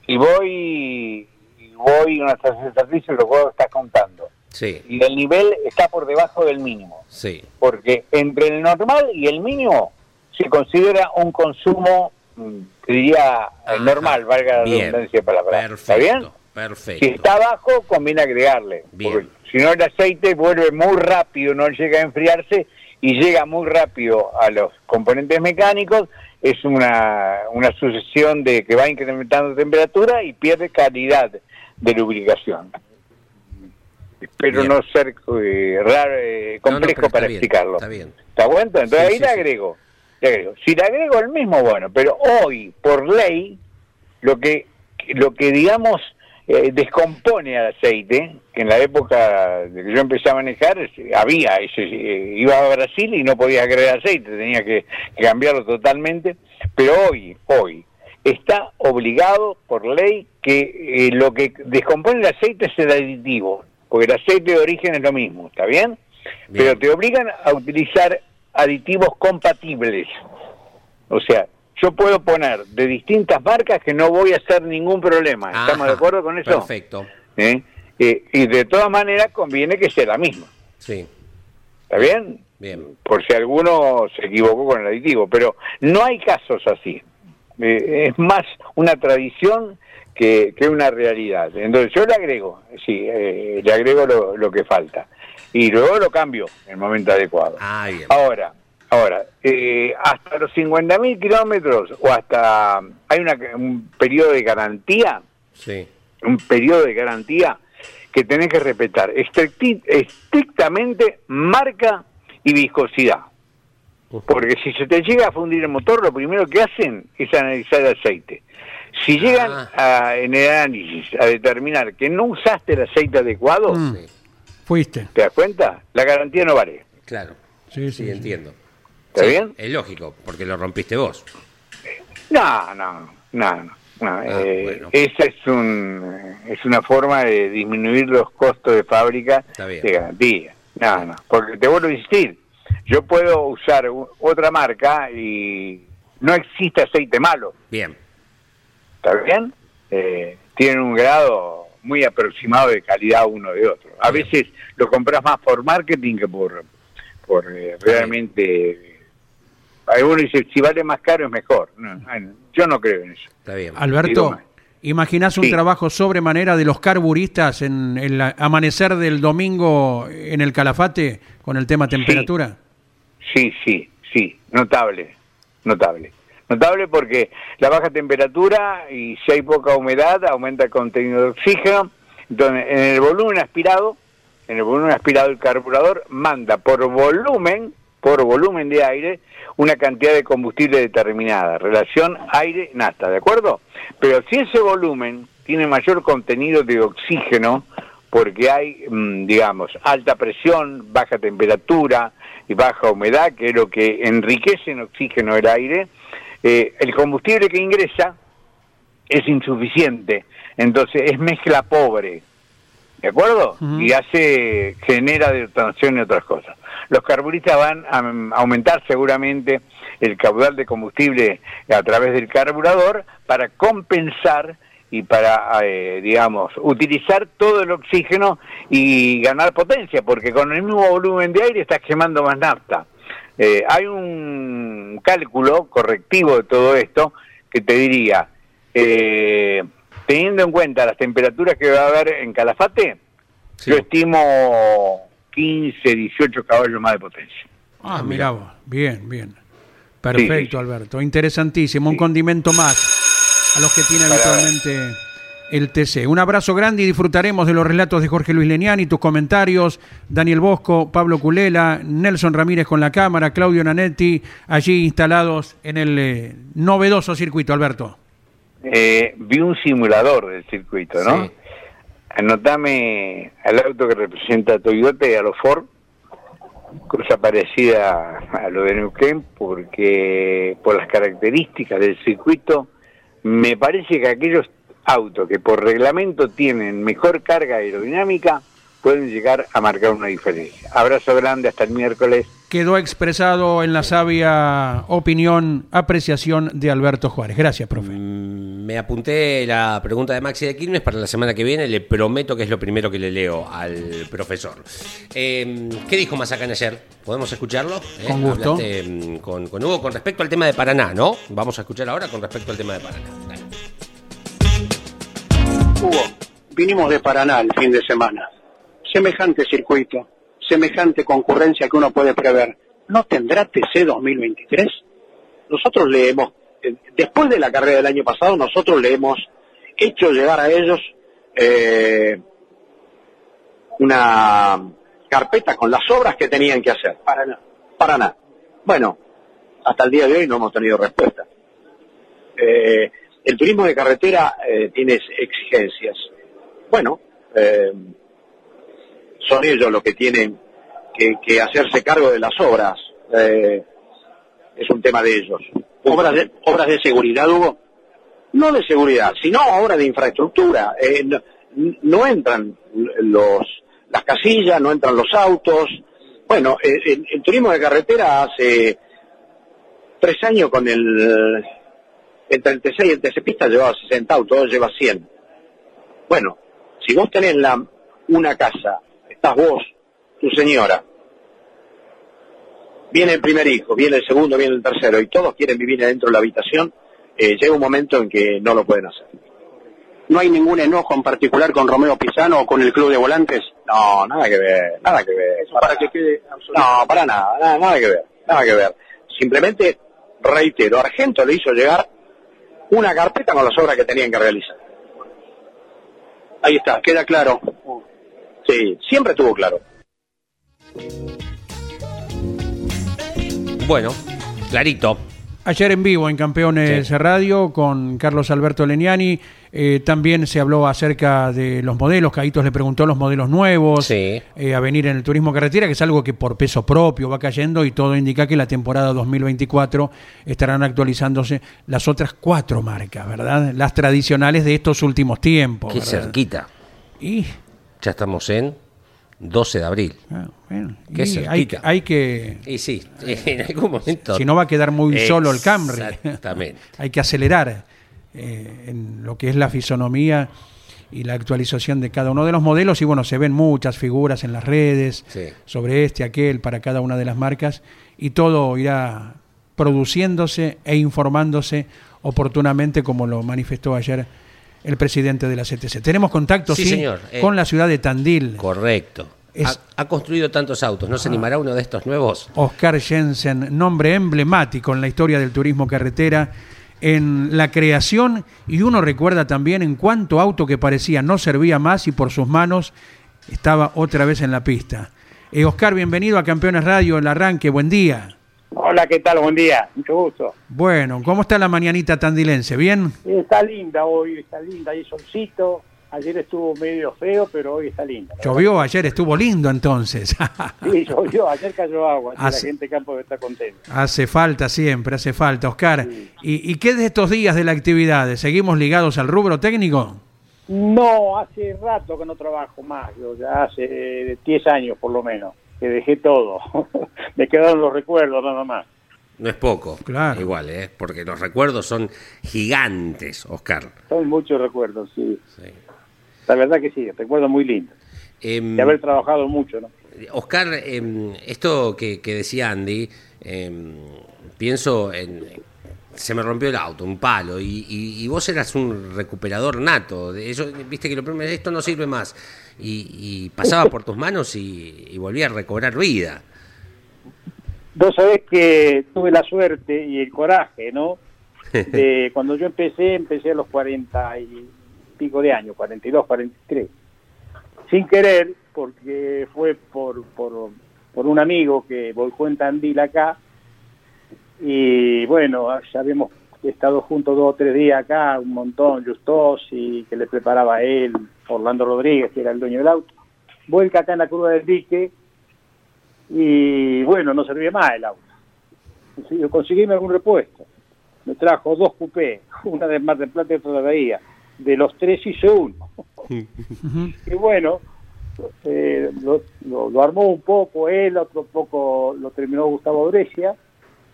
Speaker 3: y voy y voy a una servicio y lo puedo estar contando.
Speaker 2: Sí.
Speaker 3: Y el nivel está por debajo del mínimo.
Speaker 2: Sí.
Speaker 3: Porque entre el normal y el mínimo se considera un consumo, mm, diría, normal, valga la redundancia de palabra.
Speaker 2: Perfecto, ¿Está bien? Perfecto.
Speaker 3: Si está bajo, conviene agregarle. Porque si no, el aceite vuelve muy rápido, no llega a enfriarse y llega muy rápido a los componentes mecánicos es una, una sucesión de que va incrementando temperatura y pierde calidad de lubricación. Espero no ser eh, raro, eh, complejo para explicarlo.
Speaker 2: Está bien.
Speaker 3: ¿Está bueno? Entonces ahí le, agrego, le agrego. Si le agrego el mismo, bueno, pero hoy, por ley, lo que, lo que digamos eh, descompone al aceite, que en la época de que yo empecé a manejar había, ese, eh, iba a Brasil y no podía agregar aceite, tenía que, cambiarlo totalmente, pero hoy, hoy, está obligado por ley que eh, lo que descompone el aceite es el aditivo, porque el aceite de origen es lo mismo, ¿está bien?
Speaker 2: Bien.
Speaker 3: Pero te obligan a utilizar aditivos compatibles. O sea, yo puedo poner de distintas marcas que no voy a hacer ningún problema. ¿Estamos
Speaker 2: Ajá,
Speaker 3: de acuerdo con eso?
Speaker 2: Perfecto.
Speaker 3: ¿Eh? Eh, y de todas maneras conviene que sea la misma.
Speaker 2: Sí,
Speaker 3: ¿Está bien?
Speaker 2: bien.
Speaker 3: Por si alguno se equivocó con el aditivo. Pero no hay casos así. Eh, es más una tradición que, que una realidad. Entonces yo le agrego, sí, eh, le agrego lo, lo que falta. Y luego lo cambio en el momento adecuado.
Speaker 2: Ah, bien.
Speaker 3: Ahora, ahora, eh, hasta los 50.000 kilómetros o hasta... Hay una, un periodo de garantía,
Speaker 2: Sí.
Speaker 3: un periodo de garantía que tenés que respetar estricti- estrictamente marca y viscosidad. Porque si se te llega a fundir el motor, lo primero que hacen es analizar el aceite. Si llegan
Speaker 2: Ah.
Speaker 3: a, en el análisis a determinar que no usaste el aceite adecuado,
Speaker 1: Mm. Fuiste.
Speaker 3: ¿te das cuenta? La garantía no vale.
Speaker 2: claro.
Speaker 1: Sí,
Speaker 2: Sí,
Speaker 1: sí, sí.
Speaker 2: entiendo.
Speaker 3: ¿Está
Speaker 2: Sí,
Speaker 3: bien?
Speaker 2: Es lógico, porque lo rompiste vos.
Speaker 3: No, no, no, no. no, eh,
Speaker 2: bueno.
Speaker 3: Esa es, un, es una forma de disminuir los costos de fábrica de garantía. No, no, porque te vuelvo a insistir, yo puedo usar otra marca y no existe aceite malo,
Speaker 2: Bien.
Speaker 3: ¿está bien? Eh, tienen un grado muy aproximado de calidad uno de otro. A
Speaker 2: Bien.
Speaker 3: veces lo compras más por marketing que por, por eh, realmente... Algunos dicen, si vale más caro es mejor. No, no, yo no creo en eso.
Speaker 2: Está bien.
Speaker 1: Alberto. ¿imaginás un
Speaker 3: Sí.
Speaker 1: trabajo sobremanera de los carburistas en el amanecer del domingo en el Calafate con el tema temperatura?
Speaker 3: Sí, sí, sí, notable, notable. Notable porque la baja temperatura y si hay poca humedad aumenta el contenido de oxígeno. Entonces, en el volumen aspirado, en el volumen aspirado el carburador manda por volumen, por volumen de aire, una cantidad de combustible determinada, relación aire-nafta, ¿de acuerdo? Pero si ese volumen tiene mayor contenido de oxígeno, porque hay, mm, digamos, alta presión, baja temperatura y baja humedad, que es lo que enriquece en oxígeno el aire, eh, el combustible que ingresa es insuficiente, entonces es mezcla pobre, ¿de acuerdo? Y hace, genera detonación y otras cosas. Los carburistas van a aumentar seguramente el caudal de combustible a través del carburador para compensar y para, eh, digamos, utilizar todo el oxígeno y ganar potencia, porque con el mismo volumen de aire estás quemando más nafta. Eh, hay un cálculo correctivo de todo esto que te diría, eh, teniendo en cuenta las temperaturas que va a haber en Calafate,
Speaker 2: Sí.
Speaker 3: yo estimo 15, 18 caballos más de potencia.
Speaker 1: Ah, mira vos. Bien, bien. Perfecto,
Speaker 3: Sí, sí.
Speaker 1: Alberto. Interesantísimo. Un condimento más a los que tiene
Speaker 3: Para-
Speaker 1: habitualmente el TC. Un abrazo grande y disfrutaremos de los relatos de Jorge Luis Leniani, tus comentarios, Daniel Bosco, Pablo Culela, Nelson Ramírez con la cámara, Claudio Nanetti, allí instalados en el eh, novedoso circuito, Alberto.
Speaker 3: Eh, vi un simulador del circuito, ¿no? Anotame al auto que representa a Toyota y a los Ford, cosa parecida a lo de Neuquén, porque por las características del circuito, me parece que aquellos autos que por reglamento tienen mejor carga aerodinámica pueden llegar a marcar una diferencia. Abrazo grande, hasta el miércoles.
Speaker 1: Quedó expresado en la sabia opinión, apreciación de Alberto Juárez. Gracias, profe.
Speaker 2: Mm, Me apunté la pregunta de Maxi de Quilmes para la semana que viene. Le prometo que es lo primero que le leo al profesor. Eh, ¿Qué dijo Mazacán ayer? ¿Podemos escucharlo? Eh,
Speaker 1: Con gusto.
Speaker 2: hablaste, mm, con, con Hugo con respecto al tema de Paraná, ¿no? Vamos a escuchar ahora con respecto al tema de Paraná. Dale.
Speaker 4: Hugo, vinimos de Paraná el fin de semana. Semejante circuito, semejante concurrencia que uno puede prever. ¿No tendrá TC 2023? Nosotros le hemos, eh, después de la carrera del año pasado, nosotros le hemos hecho llegar a ellos eh, una carpeta con las obras que tenían que hacer. Paraná. Paraná. Bueno, hasta el día de hoy no hemos tenido respuesta. Eh, el turismo de carretera eh, tiene exigencias. Bueno, eh, son ellos los que tienen que, que hacerse cargo de las obras. Eh, es un tema de ellos. ¿Obras de, obras de seguridad, Hugo? no de seguridad, sino ahora de infraestructura. Eh, no, entran los las casillas, no entran los autos. Bueno, eh, el, el turismo de carretera hace tres años con el, el 36 y el TC Pista llevaba 60 autos, lleva 100. Bueno, si vos tenés la, una casa, estás vos, tu señora, viene el primer hijo, viene el segundo, viene el tercero, y todos quieren vivir adentro de la habitación, eh, llega un momento en que no lo pueden hacer.
Speaker 5: ¿No hay ningún enojo en particular con Romeo Pisano o con el club de volantes?
Speaker 4: No, nada que ver, nada que ver.
Speaker 5: para que quede
Speaker 4: No, para nada, nada, nada que ver, nada que ver. Simplemente, reitero, Argento le hizo llegar una carpeta con las obras que tenían que realizar.
Speaker 5: Ahí está, queda claro.
Speaker 4: Sí, siempre estuvo claro.
Speaker 2: Bueno, clarito.
Speaker 1: Ayer en vivo en Campeones Radio con Carlos Alberto Leniani eh, también se habló acerca de los modelos, Caitos le preguntó los modelos nuevos
Speaker 2: Sí.
Speaker 1: eh, a venir en el turismo carretera, que es algo que por peso propio va cayendo y todo indica que la temporada 2024 estarán actualizándose las otras cuatro marcas, ¿verdad? Las tradicionales de estos últimos tiempos.
Speaker 2: Qué
Speaker 1: ¿verdad?
Speaker 2: cerquita.
Speaker 1: Y,
Speaker 2: Ya estamos en 12 de abril.
Speaker 1: ah, bueno,
Speaker 2: Qué
Speaker 1: y hay, que...
Speaker 2: Y sí, en algún momento.
Speaker 1: Si no va a quedar muy solo el Camry.
Speaker 2: Exactamente.
Speaker 1: Hay que acelerar eh, en lo que es la fisonomía y la actualización de cada uno de los modelos. Y bueno, se ven muchas figuras en las redes
Speaker 2: Sí.
Speaker 1: sobre este, aquel, para cada una de las marcas. Y todo irá produciéndose e informándose oportunamente, como lo manifestó ayer el presidente de la CTC. Tenemos contacto,
Speaker 2: Sí,
Speaker 1: sí,
Speaker 2: señor. Eh,
Speaker 1: con la ciudad de Tandil.
Speaker 2: Correcto.
Speaker 1: Es-
Speaker 2: Ha, ha construido tantos autos. ¿No se animará uno de estos nuevos?
Speaker 1: Oscar Jensen, nombre emblemático en la historia del turismo carretera, en la creación y uno recuerda también en cuánto auto que parecía no servía más y por sus manos estaba otra vez en la pista. Eh, Oscar, bienvenido a Campeones Radio, el arranque, buen día.
Speaker 6: Hola, ¿qué tal? Buen día, mucho gusto.
Speaker 1: Bueno, ¿cómo está la mañanita tandilense? ¿Bien?
Speaker 6: Está linda hoy, está linda, hay solcito. Ayer estuvo medio feo, pero hoy está linda.
Speaker 1: Llovió ayer, estuvo lindo entonces.
Speaker 6: Sí, llovió, ayer cayó agua, así la
Speaker 1: Hace-
Speaker 6: gente de campo está contenta.
Speaker 1: hace falta siempre, hace falta, Oscar. ¿Y, ¿Y qué de estos días de la actividad? ¿Seguimos ligados al rubro técnico?
Speaker 6: No, hace rato que no trabajo más, yo ya hace 10 años por lo menos, que dejé todo. Me quedaron los recuerdos nada más.
Speaker 2: No es poco.
Speaker 1: Claro.
Speaker 2: Igual, ¿eh? Porque los recuerdos son gigantes, Oscar.
Speaker 6: Son muchos recuerdos, sí.
Speaker 2: Sí.
Speaker 6: La verdad que sí, recuerdos muy lindos.
Speaker 2: Em,
Speaker 6: De haber trabajado mucho, ¿no?
Speaker 2: Oscar, em, esto que, que decía Andy, em, pienso en... Se me rompió el auto, un palo, y, y- y vos eras un recuperador nato. De eso, viste que lo primero, esto no sirve más. Y, y pasaba por tus manos y, volvía a recobrar vida.
Speaker 6: Vos sabés que tuve la suerte y el coraje, ¿no? De, cuando yo empecé, empecé a los 40 y pico de años, 42, 43. Sin querer, porque fue por, por, por un amigo que volcó en Tandil acá. Y bueno, ya habíamos estado juntos dos o tres días acá, un montón, Justos, y que le preparaba a él, Orlando Rodríguez, que era el dueño del auto. Vuelca acá en la curva del dique, y bueno, no servía más el auto. Consiguió- Conseguíme algún repuesto. Me trajo dos cupés, una de Mar del Plata y otra de Bahía. De los tres hice uno. y bueno, eh, lo, lo- lo armó un poco él, otro poco lo terminó Gustavo Brescia.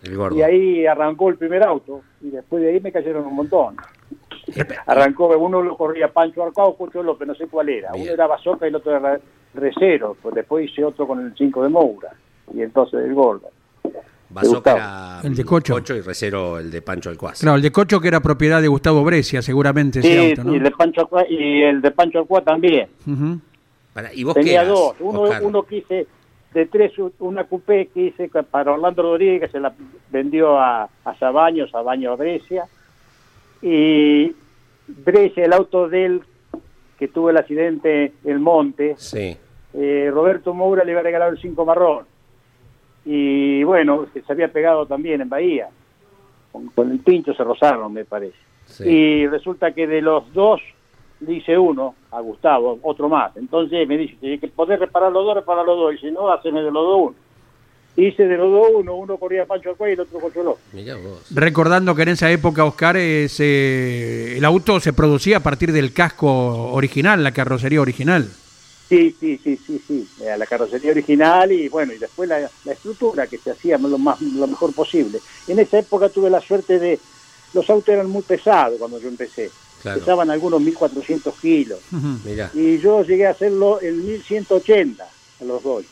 Speaker 6: Y ahí arrancó el primer auto, y después de ahí me cayeron un montón. Arrancó, uno lo corría Pancho Arcao, Pocho López, no sé cuál era.
Speaker 2: Bien.
Speaker 6: Uno era Basoca y el otro era Recero. Pues después hice otro con el 5 de Moura. Y entonces el gordo.
Speaker 2: Basoca era
Speaker 1: El de Cocho.
Speaker 2: y Recero el de Pancho Alcuaz.
Speaker 1: Claro, el de Cocho que era propiedad de Gustavo Brescia, seguramente ese
Speaker 6: Sí,
Speaker 1: auto, ¿no?
Speaker 6: y, el de Pancho Arcao- y el de Pancho Arcua también.
Speaker 2: Para- ¿Y vos qué
Speaker 6: Tenía
Speaker 2: eras,
Speaker 6: dos. Uno,
Speaker 2: Oscar?
Speaker 6: uno que hice de tres, una coupé que hice para Orlando Rodríguez, que se la vendió a, a Sabaño, Sabaño a Brescia. Y Brescia, el auto de él, que tuvo el accidente en el monte,
Speaker 2: Sí.
Speaker 6: eh, Roberto Moura le había regalado el 5 marrón. Y bueno, se había pegado también en Bahía. Con, con el pincho se rozaron, me parece.
Speaker 2: Sí.
Speaker 6: Y resulta que de los dos le hice uno a Gustavo, otro más. Entonces me dice, si que poder reparar los dos, reparar los dos. Y si no, haceme de los dos uno. hice de los dos uno, uno corría Pancho Acuay y el otro
Speaker 2: vos.
Speaker 1: Recordando que en esa época, Oscar, eh, se- el auto se producía a partir del casco original, la carrocería original.
Speaker 6: Sí, sí, sí, sí, sí, eh, la carrocería original y bueno, y después la, la estructura que se hacía lo, más, lo mejor posible. En esa época tuve la suerte de, los autos eran muy pesados cuando yo empecé,
Speaker 2: Claro.
Speaker 6: pesaban algunos 1400 kilos.
Speaker 2: Mirá.
Speaker 6: y yo llegué a hacerlo en 1180 a los dos.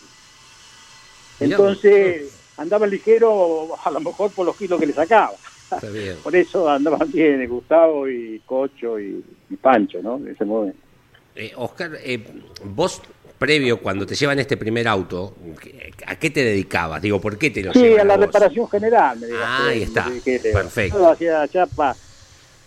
Speaker 2: Mirá
Speaker 6: Entonces andaba ligero a lo mejor por los kilos que le sacaba.
Speaker 2: Está bien.
Speaker 6: Por eso andaban bien Gustavo y Cocho y, y Pancho, ¿no? En ese momento.
Speaker 2: Eh, Oscar, eh, vos previo cuando te llevan este primer auto, ¿a qué te dedicabas? Digo, ¿por qué te lo
Speaker 6: Sí,
Speaker 2: llevan
Speaker 6: a la
Speaker 2: vos?
Speaker 6: reparación general. Me
Speaker 2: Ah, ahí está.
Speaker 6: me
Speaker 2: Perfecto.
Speaker 6: Yo hacía chapa,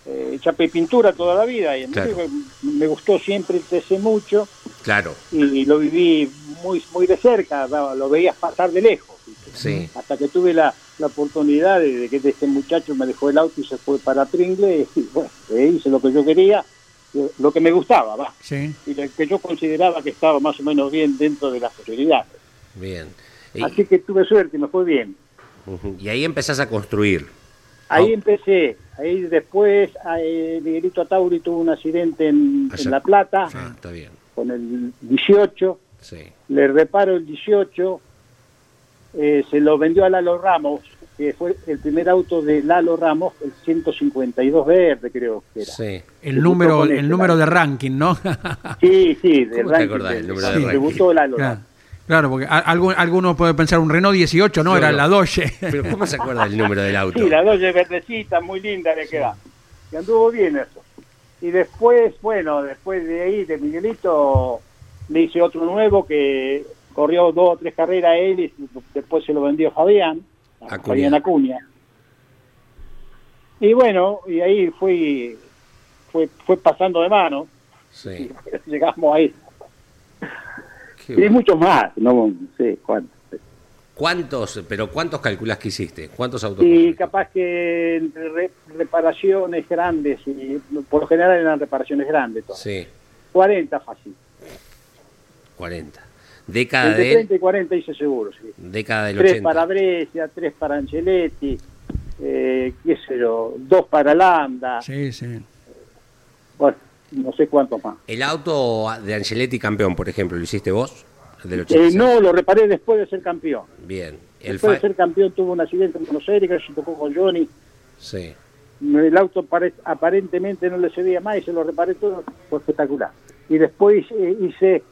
Speaker 6: eh, chapa y pintura toda la vida y
Speaker 2: Claro.
Speaker 6: me, gustó siempre el TC mucho
Speaker 2: Claro,
Speaker 6: y, lo viví muy muy de cerca, lo veías pasar de lejos.
Speaker 2: sí.
Speaker 6: Hasta que tuve la, la oportunidad de, de que este muchacho me dejó el auto y se fue para Pringle y bueno, eh, hice lo que yo quería, lo- lo que me gustaba, va,
Speaker 1: Sí.
Speaker 6: y lo que yo consideraba que estaba más o menos bien dentro de las posibilidades.
Speaker 2: Bien. Y,
Speaker 6: Así que tuve suerte y me fue bien.
Speaker 2: y ahí empezás a construir.
Speaker 6: Ahí
Speaker 2: Ah.
Speaker 6: empecé, ahí después eh, Miguelito Atauri tuvo un accidente en, La Plata
Speaker 2: Ah, está bien.
Speaker 6: con el 18,
Speaker 2: Sí.
Speaker 6: le reparo el 18, eh, se lo vendió a Lalo Ramos, que fue el primer auto de Lalo Ramos, el 152 verde creo que era.
Speaker 2: Sí.
Speaker 1: El número, el
Speaker 6: este,
Speaker 1: número de ranking, ¿no?
Speaker 6: Sí, sí, de
Speaker 2: ¿Cómo te
Speaker 6: ranking
Speaker 2: acordás
Speaker 6: del-
Speaker 2: del número
Speaker 1: de
Speaker 6: sí,
Speaker 2: ranking?
Speaker 6: debutó Lalo
Speaker 1: claro,
Speaker 6: Ramos.
Speaker 1: Claro, porque a- algún- alguno puede pensar un Renault 18, no, era la Doge.
Speaker 2: Pero ¿cómo se acuerda del número del auto?
Speaker 6: Sí, la Doge verdecita, muy linda le queda. Y anduvo bien eso. Y después, bueno, después de ahí, de Miguelito, le hice otro nuevo que corrió dos o tres carreras él y después se lo vendió Fabián, a
Speaker 2: Acuña.
Speaker 6: Fabián Acuña. Y bueno, y ahí fui, fue, fue pasando de mano,
Speaker 2: Sí.
Speaker 6: y llegamos ahí.
Speaker 2: Qué
Speaker 6: Y
Speaker 2: bueno.
Speaker 6: muchos más, no sé cuántos.
Speaker 2: ¿Cuántos, pero cuántos calculás que hiciste? ¿Cuántos autos?
Speaker 6: Y capaz que entre re- reparaciones grandes, y por lo general eran reparaciones grandes, todas.
Speaker 2: Sí,
Speaker 6: 40 fácil.
Speaker 2: 40. Década
Speaker 6: Entre
Speaker 2: del,
Speaker 6: 30 y 40 hice seguro, sí.
Speaker 2: década del
Speaker 6: Tres
Speaker 2: 80.
Speaker 6: para Brescia, tres para Angeletti, eh, qué sé yo, dos para Landa,
Speaker 1: Sí, sí.
Speaker 6: bueno, no sé cuántos más.
Speaker 2: El auto de Angeletti campeón, por ejemplo, ¿lo hiciste vos? El del
Speaker 6: Eh,
Speaker 2: 86.
Speaker 6: no, lo reparé después de ser campeón.
Speaker 2: Bien. El
Speaker 6: Después de ser campeón tuvo un accidente en Buenos Aires que se tocó con Johnny.
Speaker 2: Sí.
Speaker 6: El auto pare- aparentemente no le cedía más y se lo reparé todo, fue espectacular. Y después eh, hice,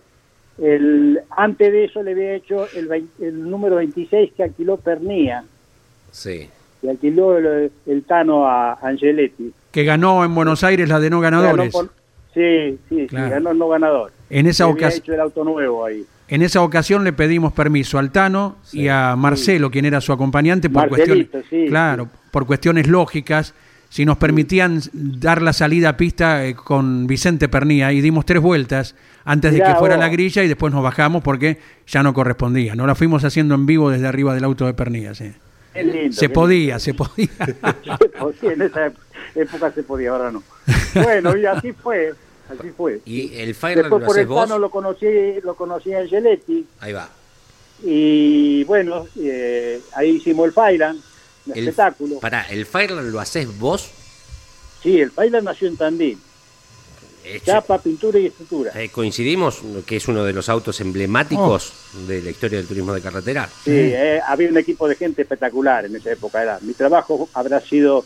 Speaker 6: el antes de eso le había hecho el, el número 26 que alquiló Pernía,
Speaker 2: Sí.
Speaker 6: que alquiló el, el Tano a Angeletti.
Speaker 1: Que ganó en Buenos Aires la de no ganadores.
Speaker 6: Ganó por- sí, sí,
Speaker 1: Claro.
Speaker 6: sí, ganó el no ganador.
Speaker 1: En esa ocasión.
Speaker 6: hecho el auto nuevo ahí.
Speaker 1: En esa ocasión le pedimos permiso al Tano y a Marcelo, quien era su acompañante, por
Speaker 6: Marcelito,
Speaker 1: cuestiones,
Speaker 6: sí,
Speaker 1: claro, por cuestiones lógicas, si nos permitían dar la salida a pista eh, con Vicente Pernía y dimos tres vueltas antes de que fuera
Speaker 6: vos.
Speaker 1: la grilla y después nos bajamos porque ya no correspondía. No la fuimos haciendo en vivo desde arriba del auto de Pernía.
Speaker 6: lindo,
Speaker 1: Se podía, se podía.
Speaker 6: Se podía, en esa época se podía, ahora no. Bueno, y así fue, así fue.
Speaker 2: ¿Y el Fireland
Speaker 6: Después
Speaker 2: lo
Speaker 6: por el
Speaker 2: vos?
Speaker 6: Tano lo conocí, lo conocí a Angeletti
Speaker 2: Ahí va.
Speaker 6: y bueno, eh, ahí hicimos el Failand, el,
Speaker 2: El-
Speaker 6: espectáculo.
Speaker 2: Pará, ¿el Fireland lo haces vos?
Speaker 6: Sí, el Failand nació en Tandil, chapa, pintura y estructura.
Speaker 2: eh, coincidimos que es uno de los autos emblemáticos de la historia del turismo de carretera.
Speaker 6: Sí, eh, había un equipo de gente espectacular en esa época. Era. Mi trabajo habrá sido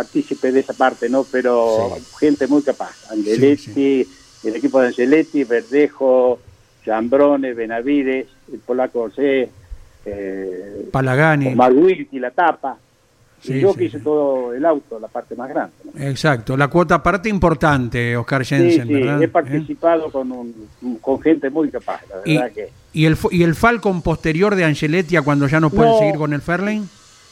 Speaker 6: partícipe de esa parte, ¿no? Pero
Speaker 2: Sí.
Speaker 6: gente muy capaz. Angeletti, el equipo de Angeletti, Verdejo, Jambrone, Benavides, el polaco José, eh,
Speaker 1: Palagani.
Speaker 6: Omar Wilkie, la tapa.
Speaker 1: Sí,
Speaker 6: y yo
Speaker 1: sí,
Speaker 6: que hice
Speaker 1: sí.
Speaker 6: todo el auto, la parte más grande. ¿no?
Speaker 1: Exacto, la cuota parte importante, Oscar
Speaker 6: Sí,
Speaker 1: Jensen,
Speaker 6: sí,
Speaker 1: ¿verdad?
Speaker 6: he
Speaker 1: ¿Eh?
Speaker 6: participado con, un, con gente muy capaz, la
Speaker 1: Y,
Speaker 6: verdad que...
Speaker 1: y el, y el Falcon posterior de Angeletti a cuando ya no puede
Speaker 6: No.
Speaker 1: seguir con el Fairlane.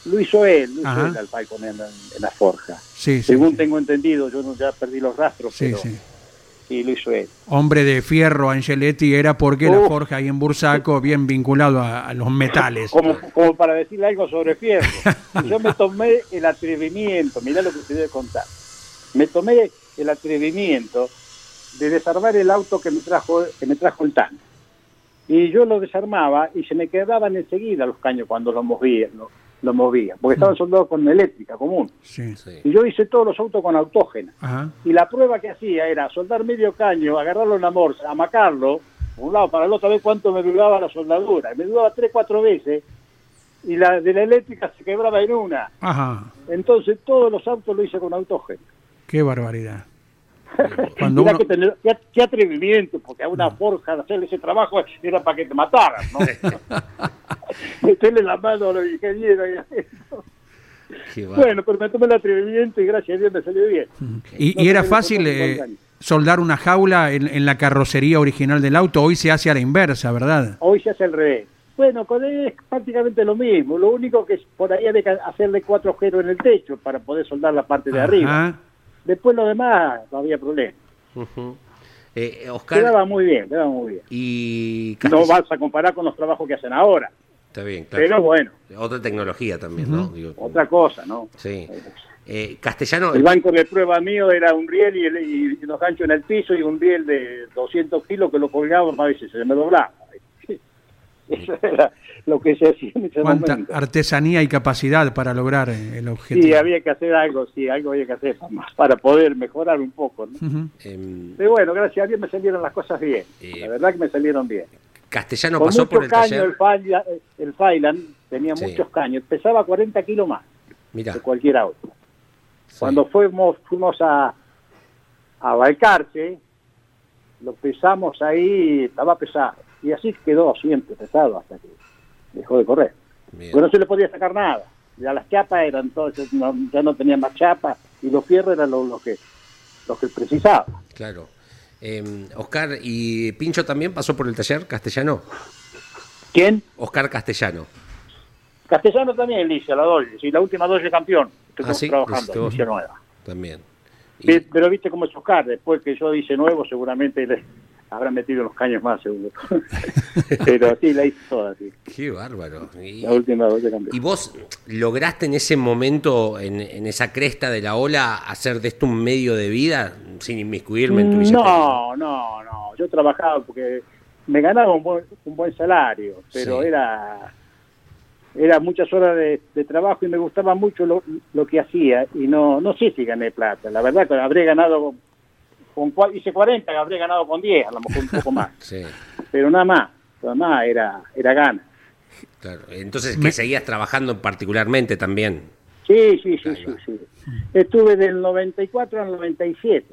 Speaker 6: Lo hizo él, lo hizo
Speaker 1: Ajá.
Speaker 6: él al Falcon en, en la forja.
Speaker 1: Sí,
Speaker 6: Según
Speaker 1: sí.
Speaker 6: tengo entendido, yo no, ya perdí los rastros,
Speaker 1: Sí,
Speaker 6: pero
Speaker 1: sí.
Speaker 6: lo hizo él.
Speaker 1: Hombre de fierro Angeletti era porque la forja ahí en Bursaco, bien vinculado a, a los metales.
Speaker 6: Como, como para decirle algo sobre Fierro. Yo me tomé el atrevimiento, mirá lo que te voy a contar. Me tomé el atrevimiento de desarmar el auto que me trajo, que me trajo el TAN. y yo lo desarmaba y se me quedaban enseguida los caños cuando los movía, lo movía, porque estaban soldados con eléctrica común.
Speaker 1: Sí.
Speaker 2: Sí.
Speaker 6: Y yo hice todos los autos con autógena.
Speaker 1: Ajá.
Speaker 6: Y la prueba que hacía era soldar medio caño, agarrarlo en la morsa, amacarlo, por un lado para el otro, a ver cuánto me duraba la soldadura. Y me duraba tres, cuatro veces, y la de la eléctrica se quebraba en una.
Speaker 1: Ajá.
Speaker 6: Entonces todos los autos lo hice con autógeno.
Speaker 1: Qué barbaridad. Cuando
Speaker 6: Mirá
Speaker 1: uno-
Speaker 6: que tener- qué, qué atrevimiento, porque a una forja de hacer ese trabajo era para que te mataran, ¿no? Meterle la mano a los ingenieros. bueno, pero me tomé el atrevimiento y gracias a Dios me salió bien.
Speaker 1: Y,
Speaker 6: No
Speaker 1: y era fácil eh, soldar una jaula en, en la carrocería original del auto. Hoy se hace a la inversa, ¿verdad?
Speaker 6: Hoy se hace al revés. Bueno, con él es prácticamente lo mismo. Lo único que es por ahí hay que hacerle cuatro agujeros en el techo para poder soldar la parte de arriba. Después lo demás no había problema.
Speaker 2: Ujú. Eh, Oscar,
Speaker 6: Quedaba muy bien, quedaba muy bien.
Speaker 2: y
Speaker 6: No vas a comparar con los trabajos que hacen ahora.
Speaker 2: Está bien, claro.
Speaker 6: Pero bueno,
Speaker 2: Otra tecnología también, ¿no? Digo,
Speaker 6: otra cosa, ¿no?
Speaker 2: Sí. Eh, castellano,
Speaker 6: El banco de prueba mío era un riel y, el- y los ganchos en el piso y un riel de 200 kilos que lo colgaba a veces se me doblaba. Eso era lo que se hacía en ese
Speaker 1: Cuánta
Speaker 6: momento.
Speaker 1: artesanía y capacidad para lograr eh, el objetivo.
Speaker 6: Sí, había que hacer algo, sí, algo había que hacer para, para poder mejorar un poco. ¿no?
Speaker 1: Ujú.
Speaker 2: em,
Speaker 6: Pero bueno, gracias a Dios me salieron las cosas bien.
Speaker 2: Eh,
Speaker 6: La verdad que me salieron bien.
Speaker 2: Castellano
Speaker 6: Con
Speaker 2: pasó por el
Speaker 6: caño,
Speaker 2: taller.
Speaker 6: el, Failan, el Failan tenía
Speaker 2: Sí.
Speaker 6: muchos caños, pesaba 40 kilos más
Speaker 2: Mira,
Speaker 6: de cualquier auto.
Speaker 2: sí.
Speaker 6: Cuando fuimos, fuimos a, a Balcarce, lo pesamos ahí, estaba pesado. Y así quedó siempre pesado hasta que dejó de correr.
Speaker 2: Bien.
Speaker 6: Porque no se le podía sacar nada. Ya las chapas eran entonces no- ya no tenían más chapas y los fierros eran los, los que los que precisaba.
Speaker 2: Claro. Em, Oscar, ¿y Pincho también pasó por el taller castellano?
Speaker 6: ¿Quién?
Speaker 2: Oscar Castellano.
Speaker 6: Castellano también, Alicia, la Dolle. Sí, la última Dolle campeón. Estoy
Speaker 2: Ah, sí,
Speaker 6: trabajando. Alicia Nueva.
Speaker 2: También. Y-
Speaker 6: pero viste cómo es Oscar, después que yo hice nuevo, seguramente le habrán metido los caños más, seguro. pero sí, la hice toda, sí.
Speaker 2: Qué bárbaro. Y,
Speaker 6: La última campeón.
Speaker 2: y vos lograste en ese momento, en, en esa cresta de la ola, hacer de esto un medio de vida sin inmiscuirme en tu billete?
Speaker 6: No, no, no. Yo trabajaba porque me ganaba un buen, un buen salario, pero
Speaker 2: Sí.
Speaker 6: era era muchas horas de, de trabajo y me gustaba mucho lo, lo que hacía y no no sé si gané plata. La verdad que habré ganado con cua- hice 40, habré ganado con 10, a lo mejor un poco más,
Speaker 2: Sí,
Speaker 6: pero nada más, nada más era era gana.
Speaker 2: claro. Entonces, que seguías trabajando particularmente también.
Speaker 6: Sí, sí, sí, sí, sí. Estuve del 94 al 97